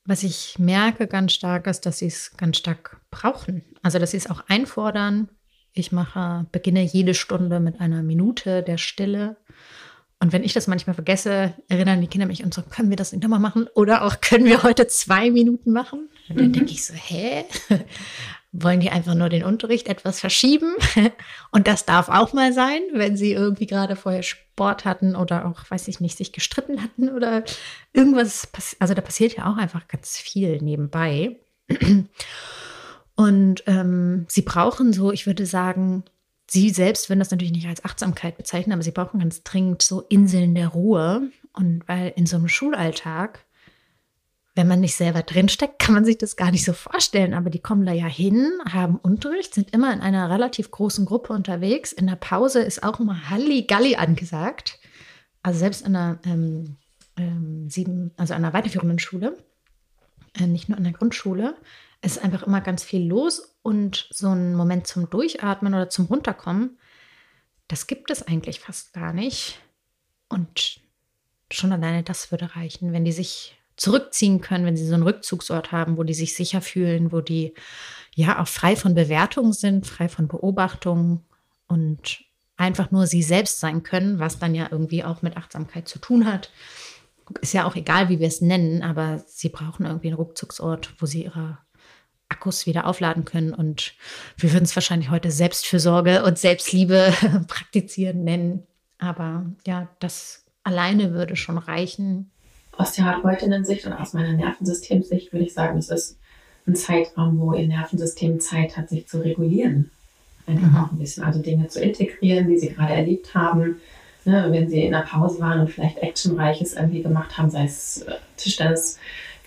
Was ich merke ganz stark ist, dass sie es ganz stark brauchen. Also, dass sie es auch einfordern. Ich mache, beginne jede Stunde mit einer Minute der Stille Und wenn ich das manchmal vergesse, erinnern die Kinder mich und so, können wir das nicht nochmal machen? Oder auch, können wir heute zwei Minuten machen? Und dann denke ich so, hä? Wollen die einfach nur den Unterricht etwas verschieben? Und das darf auch mal sein, wenn sie irgendwie gerade vorher Sport hatten oder auch, weiß ich nicht, sich gestritten hatten oder irgendwas. Also da passiert ja auch einfach ganz viel nebenbei. Und ähm, sie brauchen so, ich würde sagen, Sie selbst würden das natürlich nicht als Achtsamkeit bezeichnen, aber sie brauchen ganz dringend so Inseln der Ruhe. Und weil in so einem Schulalltag, wenn man nicht selber drinsteckt, kann man sich das gar nicht so vorstellen. Aber die kommen da ja hin, haben Unterricht, sind immer in einer relativ großen Gruppe unterwegs. In der Pause ist auch immer Halligalli angesagt. Also selbst an einer ähm, ähm, sieben, also einer weiterführenden Schule, äh, nicht nur an der Grundschule, ist einfach immer ganz viel los und so ein Moment zum Durchatmen oder zum Runterkommen, das gibt es eigentlich fast gar nicht. Und schon alleine das würde reichen, wenn die sich zurückziehen können, wenn sie so einen Rückzugsort haben, wo die sich sicher fühlen, wo die ja auch frei von Bewertung sind, frei von Beobachtung und einfach nur sie selbst sein können, was dann ja irgendwie auch mit Achtsamkeit zu tun hat. Ist ja auch egal, wie wir es nennen, aber sie brauchen irgendwie einen Rückzugsort, wo sie ihre Akkus wieder aufladen können. Und wir würden es wahrscheinlich heute Selbstfürsorge und Selbstliebe praktizieren nennen. Aber ja, das alleine würde schon reichen. Aus Therapeutinnen-Sicht und aus meiner Nervensystemsicht würde ich sagen, es ist ein Zeitraum, wo ihr Nervensystem Zeit hat, sich zu regulieren. Einfach mhm. auch ein bisschen, also Dinge zu integrieren, die sie gerade erlebt haben. Ne, wenn sie in der Pause waren und vielleicht Actionreiches irgendwie gemacht haben, sei es äh, Tischtennis,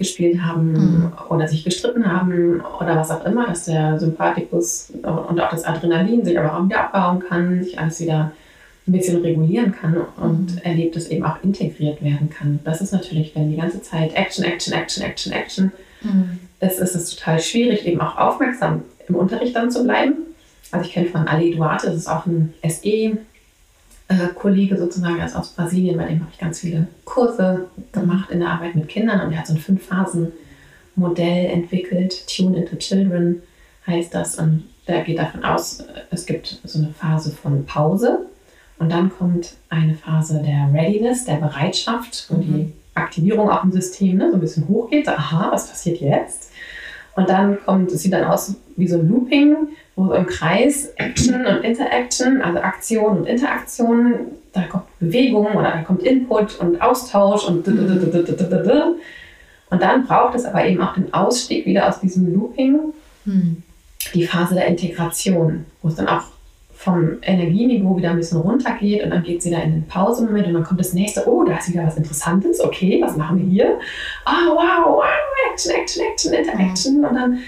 gespielt haben mhm. oder sich gestritten haben oder was auch immer, dass der Sympathikus und auch das Adrenalin sich aber auch wieder abbauen kann, sich alles wieder ein bisschen regulieren kann und mhm. erlebt es eben auch integriert werden kann. Das ist natürlich, wenn die ganze Zeit Action, Action, Action, Action, Action mhm. ist, ist es total schwierig, eben auch aufmerksam im Unterricht dann zu bleiben. Also ich kenne von Ali Duarte, das ist auch ein SE, äh, sozusagen, also aus Brasilien, bei dem habe ich ganz viele Kurse gemacht in der Arbeit mit Kindern und er hat so ein Fünf-Phasen-Modell entwickelt. Tune into Children heißt das und der geht davon aus, es gibt so eine Phase von Pause und dann kommt eine Phase der Readiness, der Bereitschaft, wo mhm. die Aktivierung auch im System ne, so ein bisschen hochgeht. So, aha, was passiert jetzt? Und dann kommt, es sieht dann aus wie so ein Looping, wo im Kreis Action und Interaction, also Aktion und Interaktion, da kommt Bewegung oder da kommt Input und Austausch und und dann braucht es aber eben auch den Ausstieg wieder aus diesem Looping, die Phase der Integration, wo es dann auch vom Energieniveau wieder ein bisschen runtergeht und dann geht sie da in den Pausemoment und dann kommt das nächste, oh, da ist wieder was Interessantes, okay, was machen wir hier? Ah, oh, wow, wow, Action, Action, Action, Interaction und dann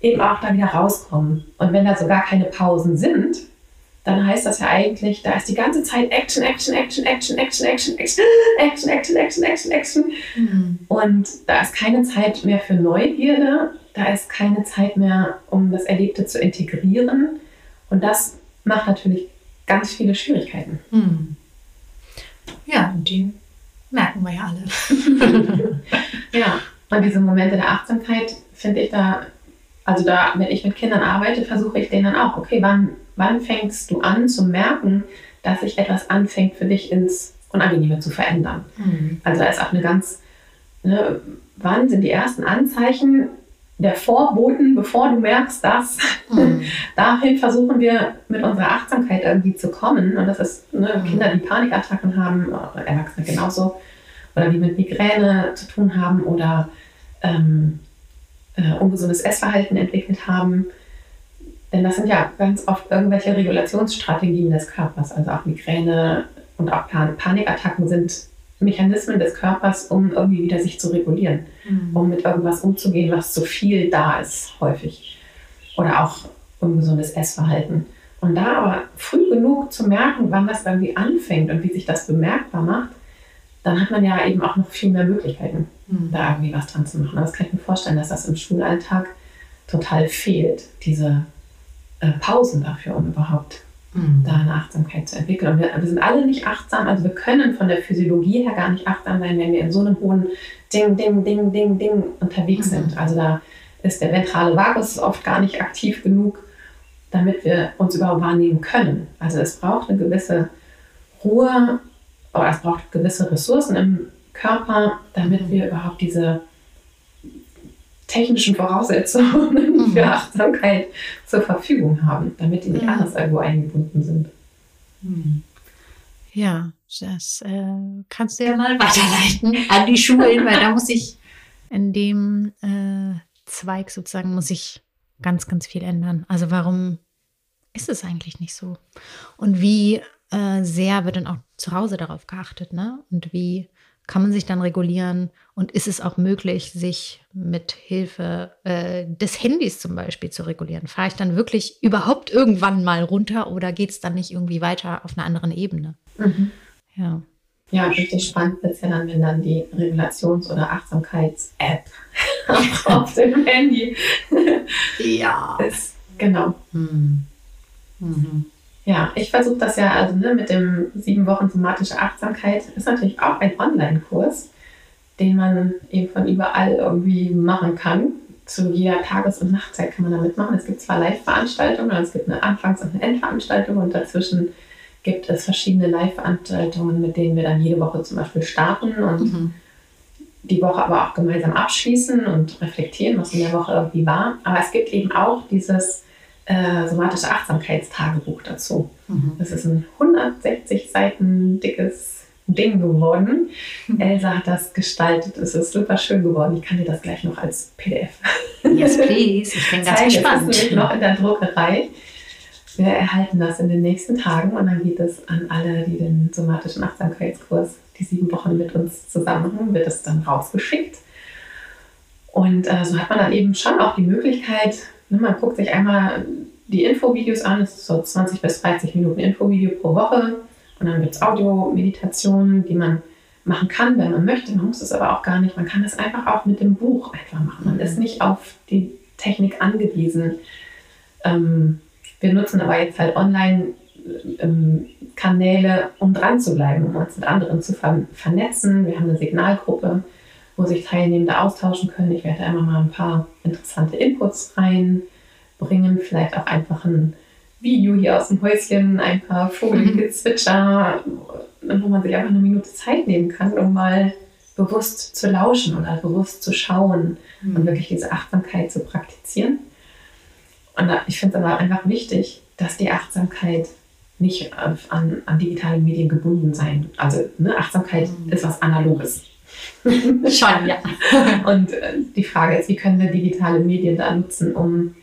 eben auch da wieder rauskommen. Und wenn da so gar keine Pausen sind, dann heißt das ja eigentlich, da ist die ganze Zeit Action, Action, Action, Action, Action, Action, Action, Action, Action, Action, Action, Action. Mhm. Und da ist keine Zeit mehr für Neugierde, da ist keine Zeit mehr, um das Erlebte zu integrieren. Und das macht natürlich ganz viele Schwierigkeiten. Mhm. Ja, die merken wir ja alle. ja, und diese Momente der Achtsamkeit finde ich da also da, wenn ich mit Kindern arbeite, versuche ich denen dann auch, okay, wann, wann fängst du an zu merken, dass sich etwas anfängt für dich ins Unangenehme zu verändern. Mhm. Also da ist auch eine ganz, ne, wann sind die ersten Anzeichen der Vorboten, bevor du merkst, dass mhm. dahin versuchen wir mit unserer Achtsamkeit irgendwie zu kommen. Und das ist ne, mhm. Kinder, die Panikattacken haben, Erwachsene genauso, oder die mit Migräne zu tun haben oder ähm, äh, ungesundes Essverhalten entwickelt haben. Denn das sind ja ganz oft irgendwelche Regulationsstrategien des Körpers, also auch Migräne und auch Pan Panikattacken sind Mechanismen des Körpers, um irgendwie wieder sich zu regulieren, mhm. um mit irgendwas umzugehen, was zu viel da ist, häufig. Oder auch ungesundes Essverhalten. Und da aber früh genug zu merken, wann das irgendwie anfängt und wie sich das bemerkbar macht, dann hat man ja eben auch noch viel mehr Möglichkeiten, mhm. da irgendwie was dran zu machen. Aber das kann ich mir vorstellen, dass das im Schulalltag total fehlt, diese äh, Pausen dafür, um überhaupt mhm. da eine Achtsamkeit zu entwickeln. Und wir, wir, sind alle nicht achtsam, also wir können von der Physiologie her gar nicht achtsam sein, wenn wir in so einem hohen Ding, Ding, Ding, Ding, Ding unterwegs mhm. sind. Also da ist der ventrale Vagus oft gar nicht aktiv genug, damit wir uns überhaupt wahrnehmen können. Also es braucht eine gewisse Ruhe aber es braucht gewisse Ressourcen im Körper, damit wir überhaupt diese technischen Voraussetzungen mhm. für Achtsamkeit zur Verfügung haben, damit die nicht mhm. anders irgendwo eingebunden sind. Mhm. Ja, das äh, kannst du ja mal weiterleiten an die Schulen, weil da muss ich in dem äh, Zweig sozusagen muss ich ganz, ganz viel ändern. Also warum ist es eigentlich nicht so? Und wie äh, sehr wird dann auch zu Hause darauf geachtet, ne? Und wie kann man sich dann regulieren? Und ist es auch möglich, sich mit Hilfe äh, des Handys zum Beispiel zu regulieren? Fahre ich dann wirklich überhaupt irgendwann mal runter oder geht es dann nicht irgendwie weiter auf einer anderen Ebene? Mhm. Ja. Ja, richtig spannend wird es ja dann, wenn dann die Regulations- oder Achtsamkeits-App auf dem Handy ja. ist. Genau. Mhm. Mhm. Ja, ich versuche das ja, also ne, mit dem sieben Wochen somatische Achtsamkeit ist natürlich auch ein Online-Kurs, den man eben von überall irgendwie machen kann. Zu jeder Tages- und Nachtzeit kann man da mitmachen. Es gibt zwar Live-Veranstaltungen, es gibt eine Anfangs- und eine Endveranstaltung und dazwischen gibt es verschiedene Live-Veranstaltungen, mit denen wir dann jede Woche zum Beispiel starten und mhm. die Woche aber auch gemeinsam abschließen und reflektieren, was in der Woche irgendwie war. Aber es gibt eben auch dieses äh, somatische Achtsamkeitstagebuch dazu. Mhm. Das ist ein 160 Seiten dickes Ding geworden. Mhm. Elsa hat das gestaltet. Es ist super schön geworden. Ich kann dir das gleich noch als PDF. Yes, please. Ich bin ganz gespannt. Ist noch in der Druckerei. Wir erhalten das in den nächsten Tagen und dann geht es an alle, die den somatischen Achtsamkeitskurs die sieben Wochen mit uns zusammen haben, wird es dann rausgeschickt. Und äh, so hat man dann eben schon auch die Möglichkeit, ne, man guckt sich einmal die Infovideos an, es ist so 20 bis 30 Minuten Infovideo pro Woche und dann gibt es Audio-Meditationen, die man machen kann, wenn man möchte. Man muss es aber auch gar nicht. Man kann das einfach auch mit dem Buch einfach machen. Man ist nicht auf die Technik angewiesen. Ähm, wir nutzen aber jetzt halt Online-Kanäle, um dran zu bleiben, um uns mit anderen zu ver vernetzen. Wir haben eine Signalgruppe, wo sich Teilnehmende austauschen können. Ich werde da immer mal ein paar interessante Inputs reinbringen, vielleicht auch einfach ein Video hier aus dem Häuschen, ein paar Vogelgezwitscher, wo man sich einfach eine Minute Zeit nehmen kann, um mal bewusst zu lauschen oder bewusst zu schauen mhm. und wirklich diese Achtsamkeit zu praktizieren. Und ich finde es aber einfach wichtig, dass die Achtsamkeit nicht an, an digitale Medien gebunden sein. Also ne, Achtsamkeit mhm. ist was Analoges. Schon, ja. Und äh, die Frage ist, wie können wir digitale Medien da nutzen, um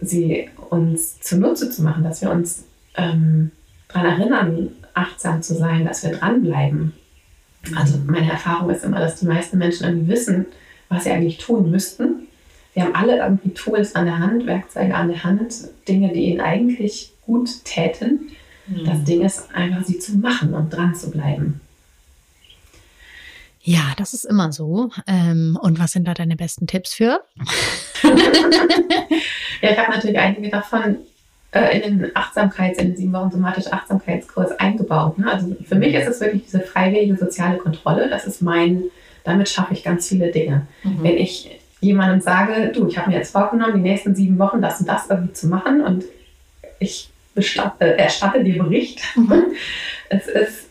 sie uns zunutze zu machen, dass wir uns ähm, daran erinnern, achtsam zu sein, dass wir dranbleiben. Also meine Erfahrung ist immer, dass die meisten Menschen irgendwie wissen, was sie eigentlich tun müssten, wir haben alle irgendwie Tools an der Hand, Werkzeuge an der Hand, Dinge, die ihnen eigentlich gut täten. Mhm. Das Ding ist einfach, sie zu machen und dran zu bleiben. Ja, das ist immer so. Ähm, und was sind da deine besten Tipps für? ja, ich habe natürlich einige davon äh, in den Achtsamkeits-, in den sieben Wochen somatische Achtsamkeitskurs eingebaut. Ne? Also für mich ist es wirklich diese freiwillige soziale Kontrolle. Das ist mein, damit schaffe ich ganz viele Dinge. Mhm. Wenn ich jemandem sage, du, ich habe mir jetzt vorgenommen, die nächsten sieben Wochen das und das irgendwie zu machen und ich bestatte, äh, erstatte dir Bericht. Mhm. Es ist,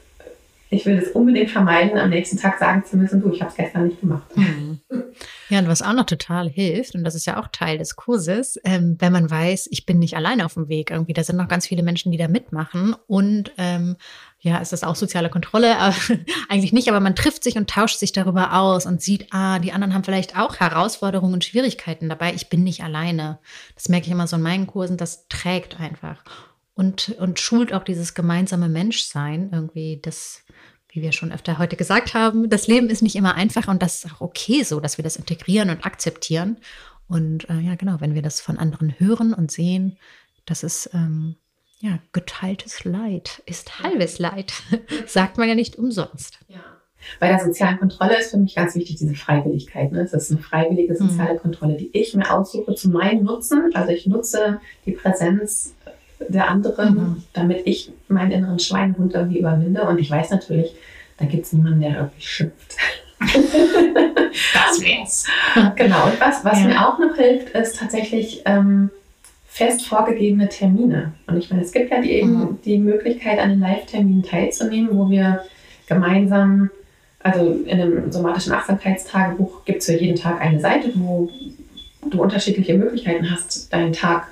ich will es unbedingt vermeiden, am nächsten Tag sagen zu müssen, du, ich habe es gestern nicht gemacht. Mhm. Ja, und was auch noch total hilft, und das ist ja auch Teil des Kurses, ähm, wenn man weiß, ich bin nicht alleine auf dem Weg irgendwie, da sind noch ganz viele Menschen, die da mitmachen und ähm, ja, ist das auch soziale Kontrolle? eigentlich nicht, aber man trifft sich und tauscht sich darüber aus und sieht, ah, die anderen haben vielleicht auch Herausforderungen und Schwierigkeiten dabei. Ich bin nicht alleine. Das merke ich immer so in meinen Kursen, das trägt einfach. Und, und schult auch dieses gemeinsame Menschsein irgendwie, das, wie wir schon öfter heute gesagt haben, das Leben ist nicht immer einfach und das ist auch okay so, dass wir das integrieren und akzeptieren. Und äh, ja, genau, wenn wir das von anderen hören und sehen, das ist ähm, ja, geteiltes Leid ist halbes Leid, sagt man ja nicht umsonst. Ja. Bei der sozialen Kontrolle ist für mich ganz wichtig diese Freiwilligkeit. Ne? Es ist eine freiwillige mhm. soziale. Kontrolle, die ich mir aussuche zu meinem Nutzen. Also ich nutze die Präsenz der anderen, mhm. damit ich meinen inneren Schweinehund irgendwie überwinde. Und ich weiß natürlich, da gibt es niemanden, der irgendwie schimpft. das wär's. Genau. Und was, was ja. mir auch noch hilft, ist tatsächlich ähm, fest vorgegebene Termine. Und ich meine, es gibt ja die, eben mhm. die Möglichkeit, an den Live-Terminen teilzunehmen, wo wir gemeinsam, also in einem somatischen Achtsamkeitstagebuch gibt es für jeden Tag eine Seite, wo du unterschiedliche Möglichkeiten hast, deinen Tag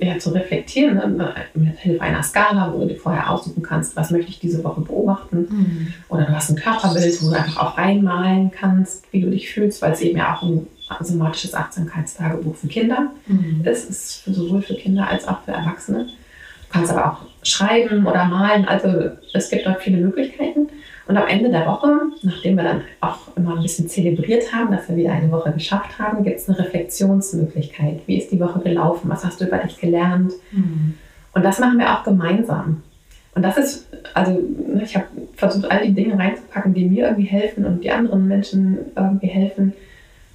ja, zu reflektieren, ne? mit Hilfe einer Skala, wo du dir vorher aussuchen kannst, was möchte ich diese Woche beobachten. Mhm. Oder du hast ein Körperbild, wo du einfach auch reinmalen kannst, wie du dich fühlst, weil es eben ja auch ein somatisches Achtsamkeitstagebuch für Kinder mhm. ist. Es ist sowohl für Kinder als auch für Erwachsene. Du kannst aber auch schreiben oder malen. Also es gibt dort viele Möglichkeiten. Und am Ende der Woche, nachdem wir dann auch immer ein bisschen zelebriert haben, dass wir wieder eine Woche geschafft haben, gibt es eine Reflexionsmöglichkeit. Wie ist die Woche gelaufen? Was hast du über dich gelernt? Mhm. Und das machen wir auch gemeinsam. Und das ist, also ne, ich habe versucht, all die Dinge reinzupacken, die mir irgendwie helfen und die anderen Menschen irgendwie helfen.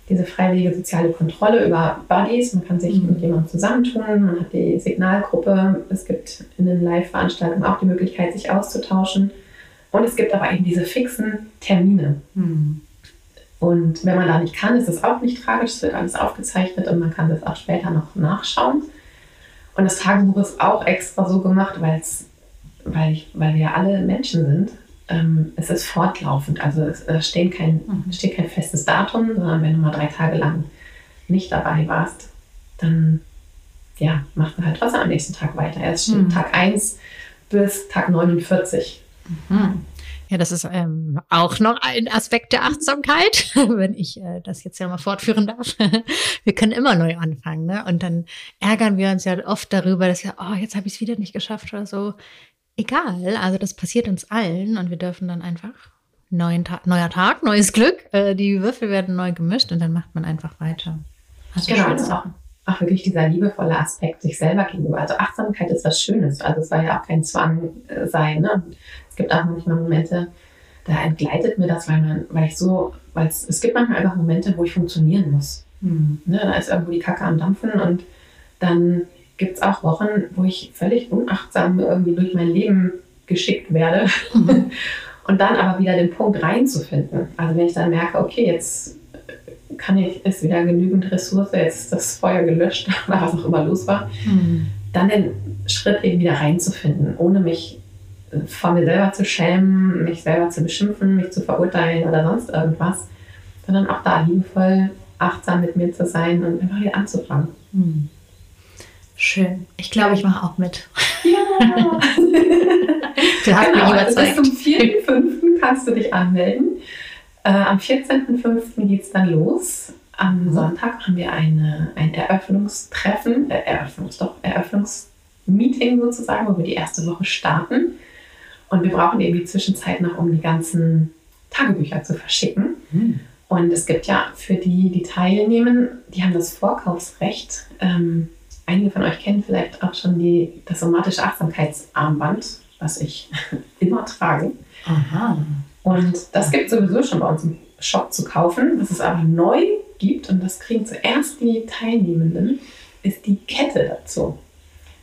Diese freiwillige soziale Kontrolle über Buddies. Man kann sich mhm. mit jemandem zusammentun, man hat die Signalgruppe. Es gibt in den Live-Veranstaltungen auch die Möglichkeit, sich auszutauschen. Und es gibt aber eben diese fixen Termine. Mhm. Und wenn man da nicht kann, ist das auch nicht tragisch. Es wird alles aufgezeichnet und man kann das auch später noch nachschauen. Und das Tagebuch ist auch extra so gemacht, weil's, weil, ich, weil wir ja alle Menschen sind. Ähm, es ist fortlaufend. Also es, es steht, kein, mhm. steht kein festes Datum, sondern wenn du mal drei Tage lang nicht dabei warst, dann ja, machst du halt trotzdem am nächsten Tag weiter. Erst steht mhm. Tag 1 bis Tag 49. Mhm. Ja, das ist ähm, auch noch ein Aspekt der Achtsamkeit, wenn ich äh, das jetzt ja mal fortführen darf. wir können immer neu anfangen, ne? Und dann ärgern wir uns ja oft darüber, dass ja, oh, jetzt habe ich es wieder nicht geschafft oder so. Egal, also das passiert uns allen und wir dürfen dann einfach neuen Tag, neuer Tag, neues Glück. Äh, die Würfel werden neu gemischt und dann macht man einfach weiter. Also genau, das ist auch auch wirklich dieser liebevolle Aspekt sich selber gegenüber. Also Achtsamkeit ist was Schönes. Also es soll ja auch kein Zwang äh, sein. Ne? Es gibt auch manchmal Momente, da entgleitet mir das, weil man, weil ich so, weil es, es gibt manchmal einfach Momente, wo ich funktionieren muss. Mhm. Ne? Da ist irgendwo die Kacke am Dampfen und dann gibt es auch Wochen, wo ich völlig unachtsam irgendwie durch mein Leben geschickt werde. Mhm. und dann aber wieder den Punkt reinzufinden. Also wenn ich dann merke, okay, jetzt kann ich, ist wieder genügend Ressource, jetzt ist das Feuer gelöscht oder was auch immer los war, mhm. dann den Schritt eben wieder reinzufinden, ohne mich vor mir selber zu schämen, mich selber zu beschimpfen, mich zu verurteilen oder sonst irgendwas, sondern auch da liebevoll achtsam mit mir zu sein und einfach wieder anzufangen. Mhm. Schön. Ich glaube, ich mache auch mit. Ja. du hast genau, mich überzeugt. Also bis zum 4.5. kannst du dich anmelden. Äh, am 14.05. geht es dann los. Am mhm. Sonntag haben wir eine, ein Eröffnungstreffen, äh, Eröffnungs, doch, Eröffnungsmeeting sozusagen, wo wir die erste Woche starten. Und wir brauchen eben die Zwischenzeit noch, um die ganzen Tagebücher zu verschicken. Mhm. Und es gibt ja für die, die teilnehmen, die haben das Vorkaufsrecht. Ähm, einige von euch kennen vielleicht auch schon die, das somatische Achtsamkeitsarmband, was ich immer trage. Aha. Und das gibt es sowieso schon bei uns im Shop zu kaufen. Was es aber neu gibt, und das kriegen zuerst die Teilnehmenden, ist die Kette dazu.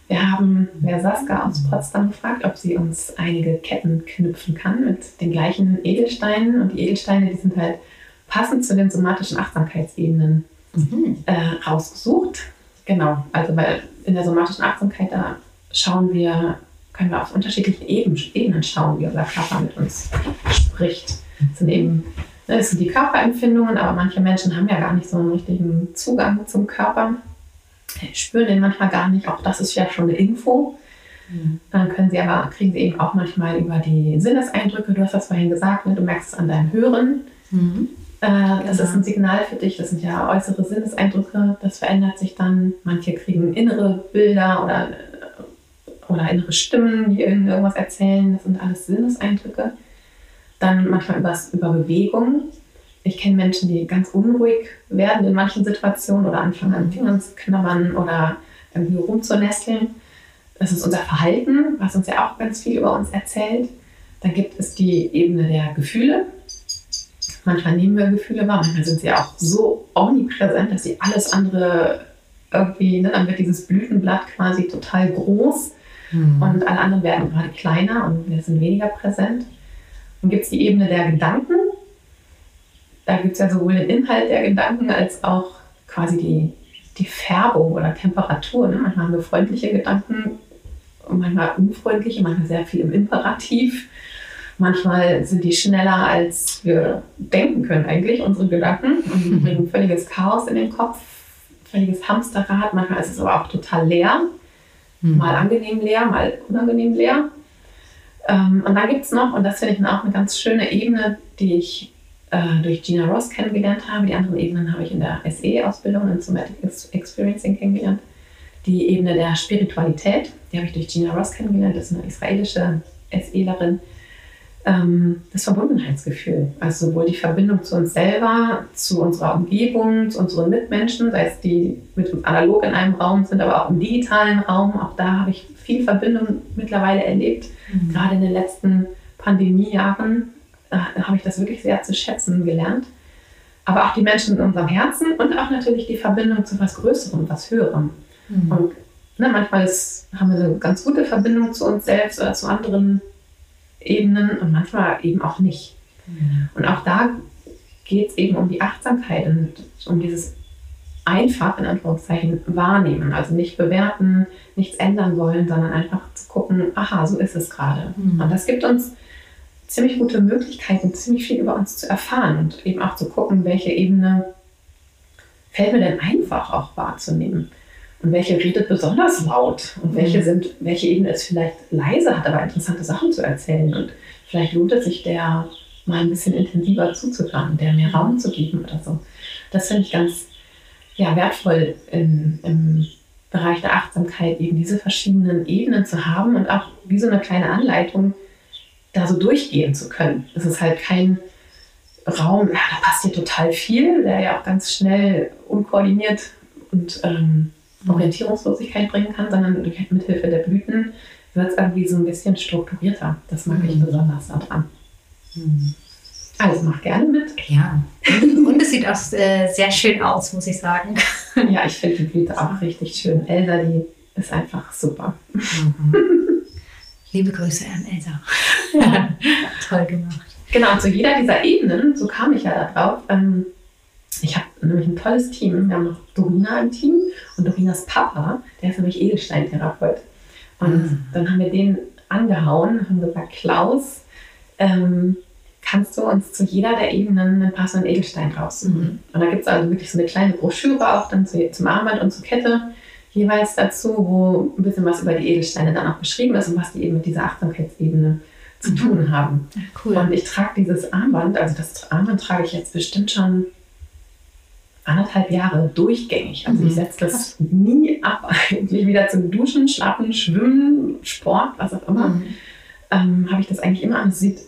Wir haben Wer Saska aus Potsdam gefragt, ob sie uns einige Ketten knüpfen kann mit den gleichen Edelsteinen. Und die Edelsteine, die sind halt passend zu den somatischen Achtsamkeitsebenen mhm. äh, rausgesucht. Genau, also weil in der somatischen Achtsamkeit, da schauen wir können wir auf unterschiedlichen Ebenen schauen, wie unser Körper mit uns spricht. Das sind eben das ne, sind die Körperempfindungen, aber manche Menschen haben ja gar nicht so einen richtigen Zugang zum Körper, spüren den manchmal gar nicht. Auch das ist ja schon eine Info. Mhm. Dann können sie aber, kriegen sie eben auch manchmal über die Sinneseindrücke, du hast das vorhin gesagt, ne? du merkst es an deinem Hören. Mhm. Äh, das genau. ist ein Signal für dich, das sind ja äußere Sinneseindrücke, das verändert sich dann. Manche kriegen innere Bilder oder oder innere Stimmen, die irgendwas erzählen. Das sind alles Sinneseindrücke. Dann manchmal über Bewegung. Ich kenne Menschen, die ganz unruhig werden in manchen Situationen oder anfangen an Fingern zu knabbern oder irgendwie rumzunesteln. Das ist unser Verhalten, was uns ja auch ganz viel über uns erzählt. Dann gibt es die Ebene der Gefühle. Manchmal nehmen wir Gefühle wahr, manchmal sind sie auch so omnipräsent, dass sie alles andere irgendwie, ne, dann wird dieses Blütenblatt quasi total groß Mhm. Und alle anderen werden gerade kleiner und wir sind weniger präsent. Dann gibt es die Ebene der Gedanken. Da gibt es ja sowohl den Inhalt der Gedanken als auch quasi die, die Färbung oder Temperatur. Ne? Manchmal haben wir freundliche Gedanken manchmal unfreundliche, manchmal sehr viel im Imperativ. Manchmal sind die schneller, als wir denken können eigentlich, unsere Gedanken. Und bringen völliges Chaos in den Kopf, völliges Hamsterrad. Manchmal ist es aber auch total leer. Mhm. Mal angenehm leer, mal unangenehm leer. Ähm, und dann gibt es noch, und das finde ich auch eine ganz schöne Ebene, die ich äh, durch Gina Ross kennengelernt habe. Die anderen Ebenen habe ich in der SE-Ausbildung in Somatic Ex- Experiencing kennengelernt. Die Ebene der Spiritualität, die habe ich durch Gina Ross kennengelernt. Das ist eine israelische SElerin. Ähm, das Verbundenheitsgefühl, also sowohl die Verbindung zu uns selber, zu unserer Umgebung, zu unseren Mitmenschen, sei es die mit uns analog in einem Raum sind, aber auch im digitalen Raum. Auch da habe ich viel Verbindung mittlerweile erlebt. Mhm. Gerade in den letzten Pandemiejahren äh, habe ich das wirklich sehr zu schätzen gelernt. Aber auch die Menschen in unserem Herzen und auch natürlich die Verbindung zu was Größerem, was Höherem. Mhm. Und ne, manchmal ist, haben wir eine ganz gute Verbindung zu uns selbst oder zu anderen Ebenen und manchmal eben auch nicht. Mhm. Und auch da geht es eben um die Achtsamkeit und um dieses einfach in Anführungszeichen wahrnehmen. Also nicht bewerten, nichts ändern wollen, sondern einfach zu gucken, aha, so ist es gerade. Mhm. Und das gibt uns ziemlich gute Möglichkeiten, ziemlich viel über uns zu erfahren und eben auch zu gucken, welche Ebene fällt mir denn einfach auch wahrzunehmen. Und welche redet besonders laut und welche Mhm. sind, welche Ebene ist vielleicht leise, hat aber interessante Sachen zu erzählen. Und vielleicht lohnt es sich, der mal ein bisschen intensiver zuzuhören, der mehr Raum zu geben oder so. Das finde ich ganz ja, wertvoll im, im Bereich der Achtsamkeit, eben diese verschiedenen Ebenen zu haben und auch wie so eine kleine Anleitung, da so durchgehen zu können. Es ist halt kein Raum, ja, da passiert total viel, der ja auch ganz schnell unkoordiniert und ähm, Orientierungslosigkeit bringen kann, sondern mit Hilfe der Blüten wird es irgendwie so ein bisschen strukturierter. Das mag ich Mhm. besonders daran. Mhm. Also mach gerne mit. Ja. Und es sieht auch äh, sehr schön aus, muss ich sagen. Ja, ich finde die Blüte auch richtig schön. Elsa, die ist einfach super. Liebe Grüße an Elsa. Ja. Toll gemacht. Genau, zu jeder dieser Ebenen, so kam ich ja da drauf, ähm, ich habe nämlich ein tolles Team. Wir haben noch Dorina im Team und Dorinas Papa, der ist nämlich Edelsteintherapeut. Und Mhm. dann haben wir den angehauen und haben gesagt, Klaus, ähm, kannst du uns zu jeder der Ebenen einen passenden Edelstein raussuchen? Mhm. Und da gibt es also wirklich so eine kleine Broschüre auch dann zu, zum Armband und zur Kette jeweils dazu, wo ein bisschen was über die Edelsteine dann auch beschrieben ist und was die eben mit dieser Achtsamkeitsebene zu Mhm. tun haben. Cool. Und ich trage dieses Armband, also das Armband trage ich jetzt bestimmt schon anderthalb Jahre durchgängig. Also Mhm, ich setze das nie ab, eigentlich wieder zum Duschen, Schlafen, Schwimmen, Sport, was auch immer. Mhm. Ähm, Habe ich das eigentlich immer an. Es sieht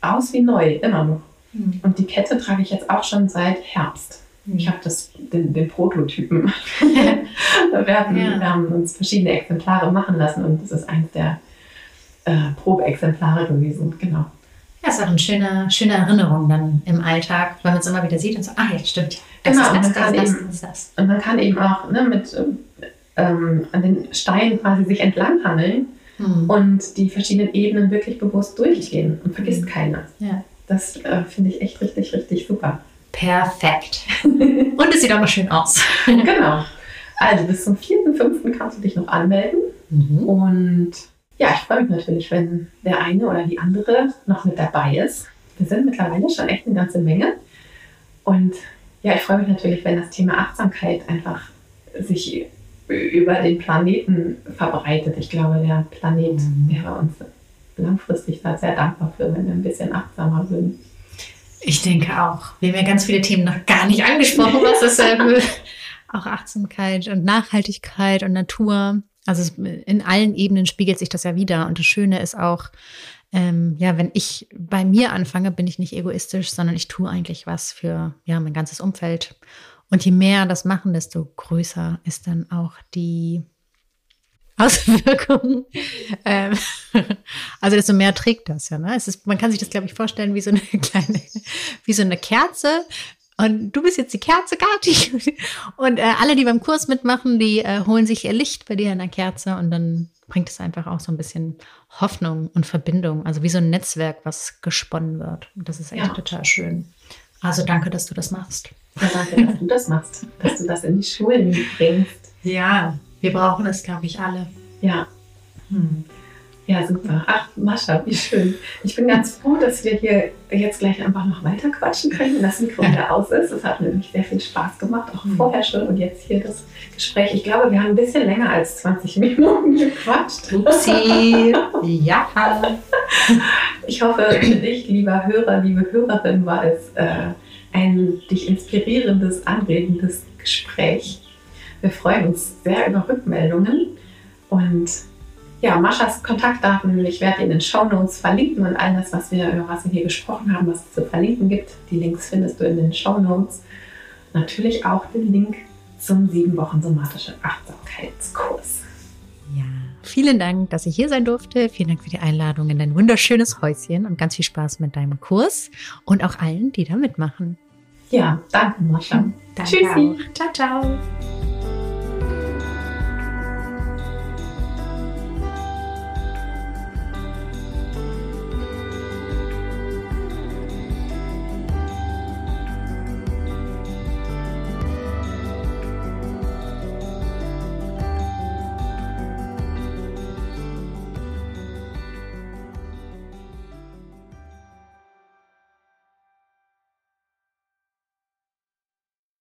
aus wie neu, immer noch. Mhm. Und die Kette trage ich jetzt auch schon seit Herbst. Ich habe das, den, den Prototypen. wir, hatten, Ja. wir haben uns verschiedene Exemplare machen lassen und das ist eins der äh, Probeexemplare gewesen. Genau. Ja, ist auch eine schöne, schöne Erinnerung dann im Alltag, weil man es immer wieder sieht und so, ah ja, stimmt. Das Genau, ist das, kann das, das, eben- das, das. Und man kann eben auch ne, mit ähm, an den Steinen quasi sich entlanghangeln Mhm. und die verschiedenen Ebenen wirklich bewusst durchgehen und vergisst Mhm. keiner. Ja. Das äh, finde ich echt richtig, richtig super. Perfekt. Und es sieht auch noch schön aus. genau. Also bis zum 4.5. kannst du dich noch anmelden. Mhm. Und ja, ich freue mich natürlich, wenn der eine oder die andere noch mit dabei ist. Wir sind mittlerweile schon echt eine ganze Menge. Und ja, ich freue mich natürlich, wenn das Thema Achtsamkeit einfach sich über den Planeten verbreitet. Ich glaube, der Planet Mhm. wäre uns langfristig da sehr dankbar für, wenn wir ein bisschen achtsamer würden. Ich denke auch. Wir haben ja ganz viele Themen noch gar nicht angesprochen, was das ähm, auch Achtsamkeit und Nachhaltigkeit und Natur. Also in allen Ebenen spiegelt sich das ja wieder. Und das Schöne ist auch, ähm, ja, wenn ich bei mir anfange, bin ich nicht egoistisch, sondern ich tue eigentlich was für ja mein ganzes Umfeld. Und je mehr das machen, desto größer ist dann auch die Auswirkung. Ähm, also desto mehr trägt das ja. Ne? Es ist, man kann sich das, glaube ich, vorstellen wie so eine kleine, wie so eine Kerze. Und du bist jetzt die Kerze, Kati. Und äh, alle, die beim Kurs mitmachen, die äh, holen sich ihr Licht bei dir in der Kerze und dann bringt es einfach auch so ein bisschen Hoffnung und Verbindung. Also wie so ein Netzwerk, was gesponnen wird. Und das ist echt Ja. total schön. Also danke, dass du das machst. Ja, danke, dass du das machst, dass du das in die Schulen bringst. Ja, wir brauchen es, glaube ich, alle. Ja, Hm. Ja, super. Ach, Mascha, wie schön. Ich bin ganz froh, dass wir hier jetzt gleich einfach noch weiter quatschen können, wenn das Mikro wieder aus ist. Es hat nämlich sehr viel Spaß gemacht, auch vorher schon und jetzt hier das Gespräch. Ich glaube, wir haben ein bisschen länger als 20 Minuten gequatscht. Upsi. ja. Ich hoffe, für dich, lieber Hörer, liebe Hörerin, war es äh, ein dich inspirierendes, anregendes Gespräch. Wir freuen uns sehr über Rückmeldungen und ja, Maschas Kontaktdaten, ich werde in den Show Notes verlinken und all das, was wir, über was wir hier gesprochen haben, was es zu verlinken gibt. Die Links findest du in den Show Notes. Natürlich auch den Link zum sieben Wochen somatische Achtsamkeitskurs. Ja, vielen Dank, dass ich hier sein durfte. Vielen Dank für die Einladung in dein wunderschönes Häuschen und ganz viel Spaß mit deinem Kurs und auch allen, die da mitmachen. Ja, danke, Mascha. Danke Tschüssi. Auch. Ciao, ciao.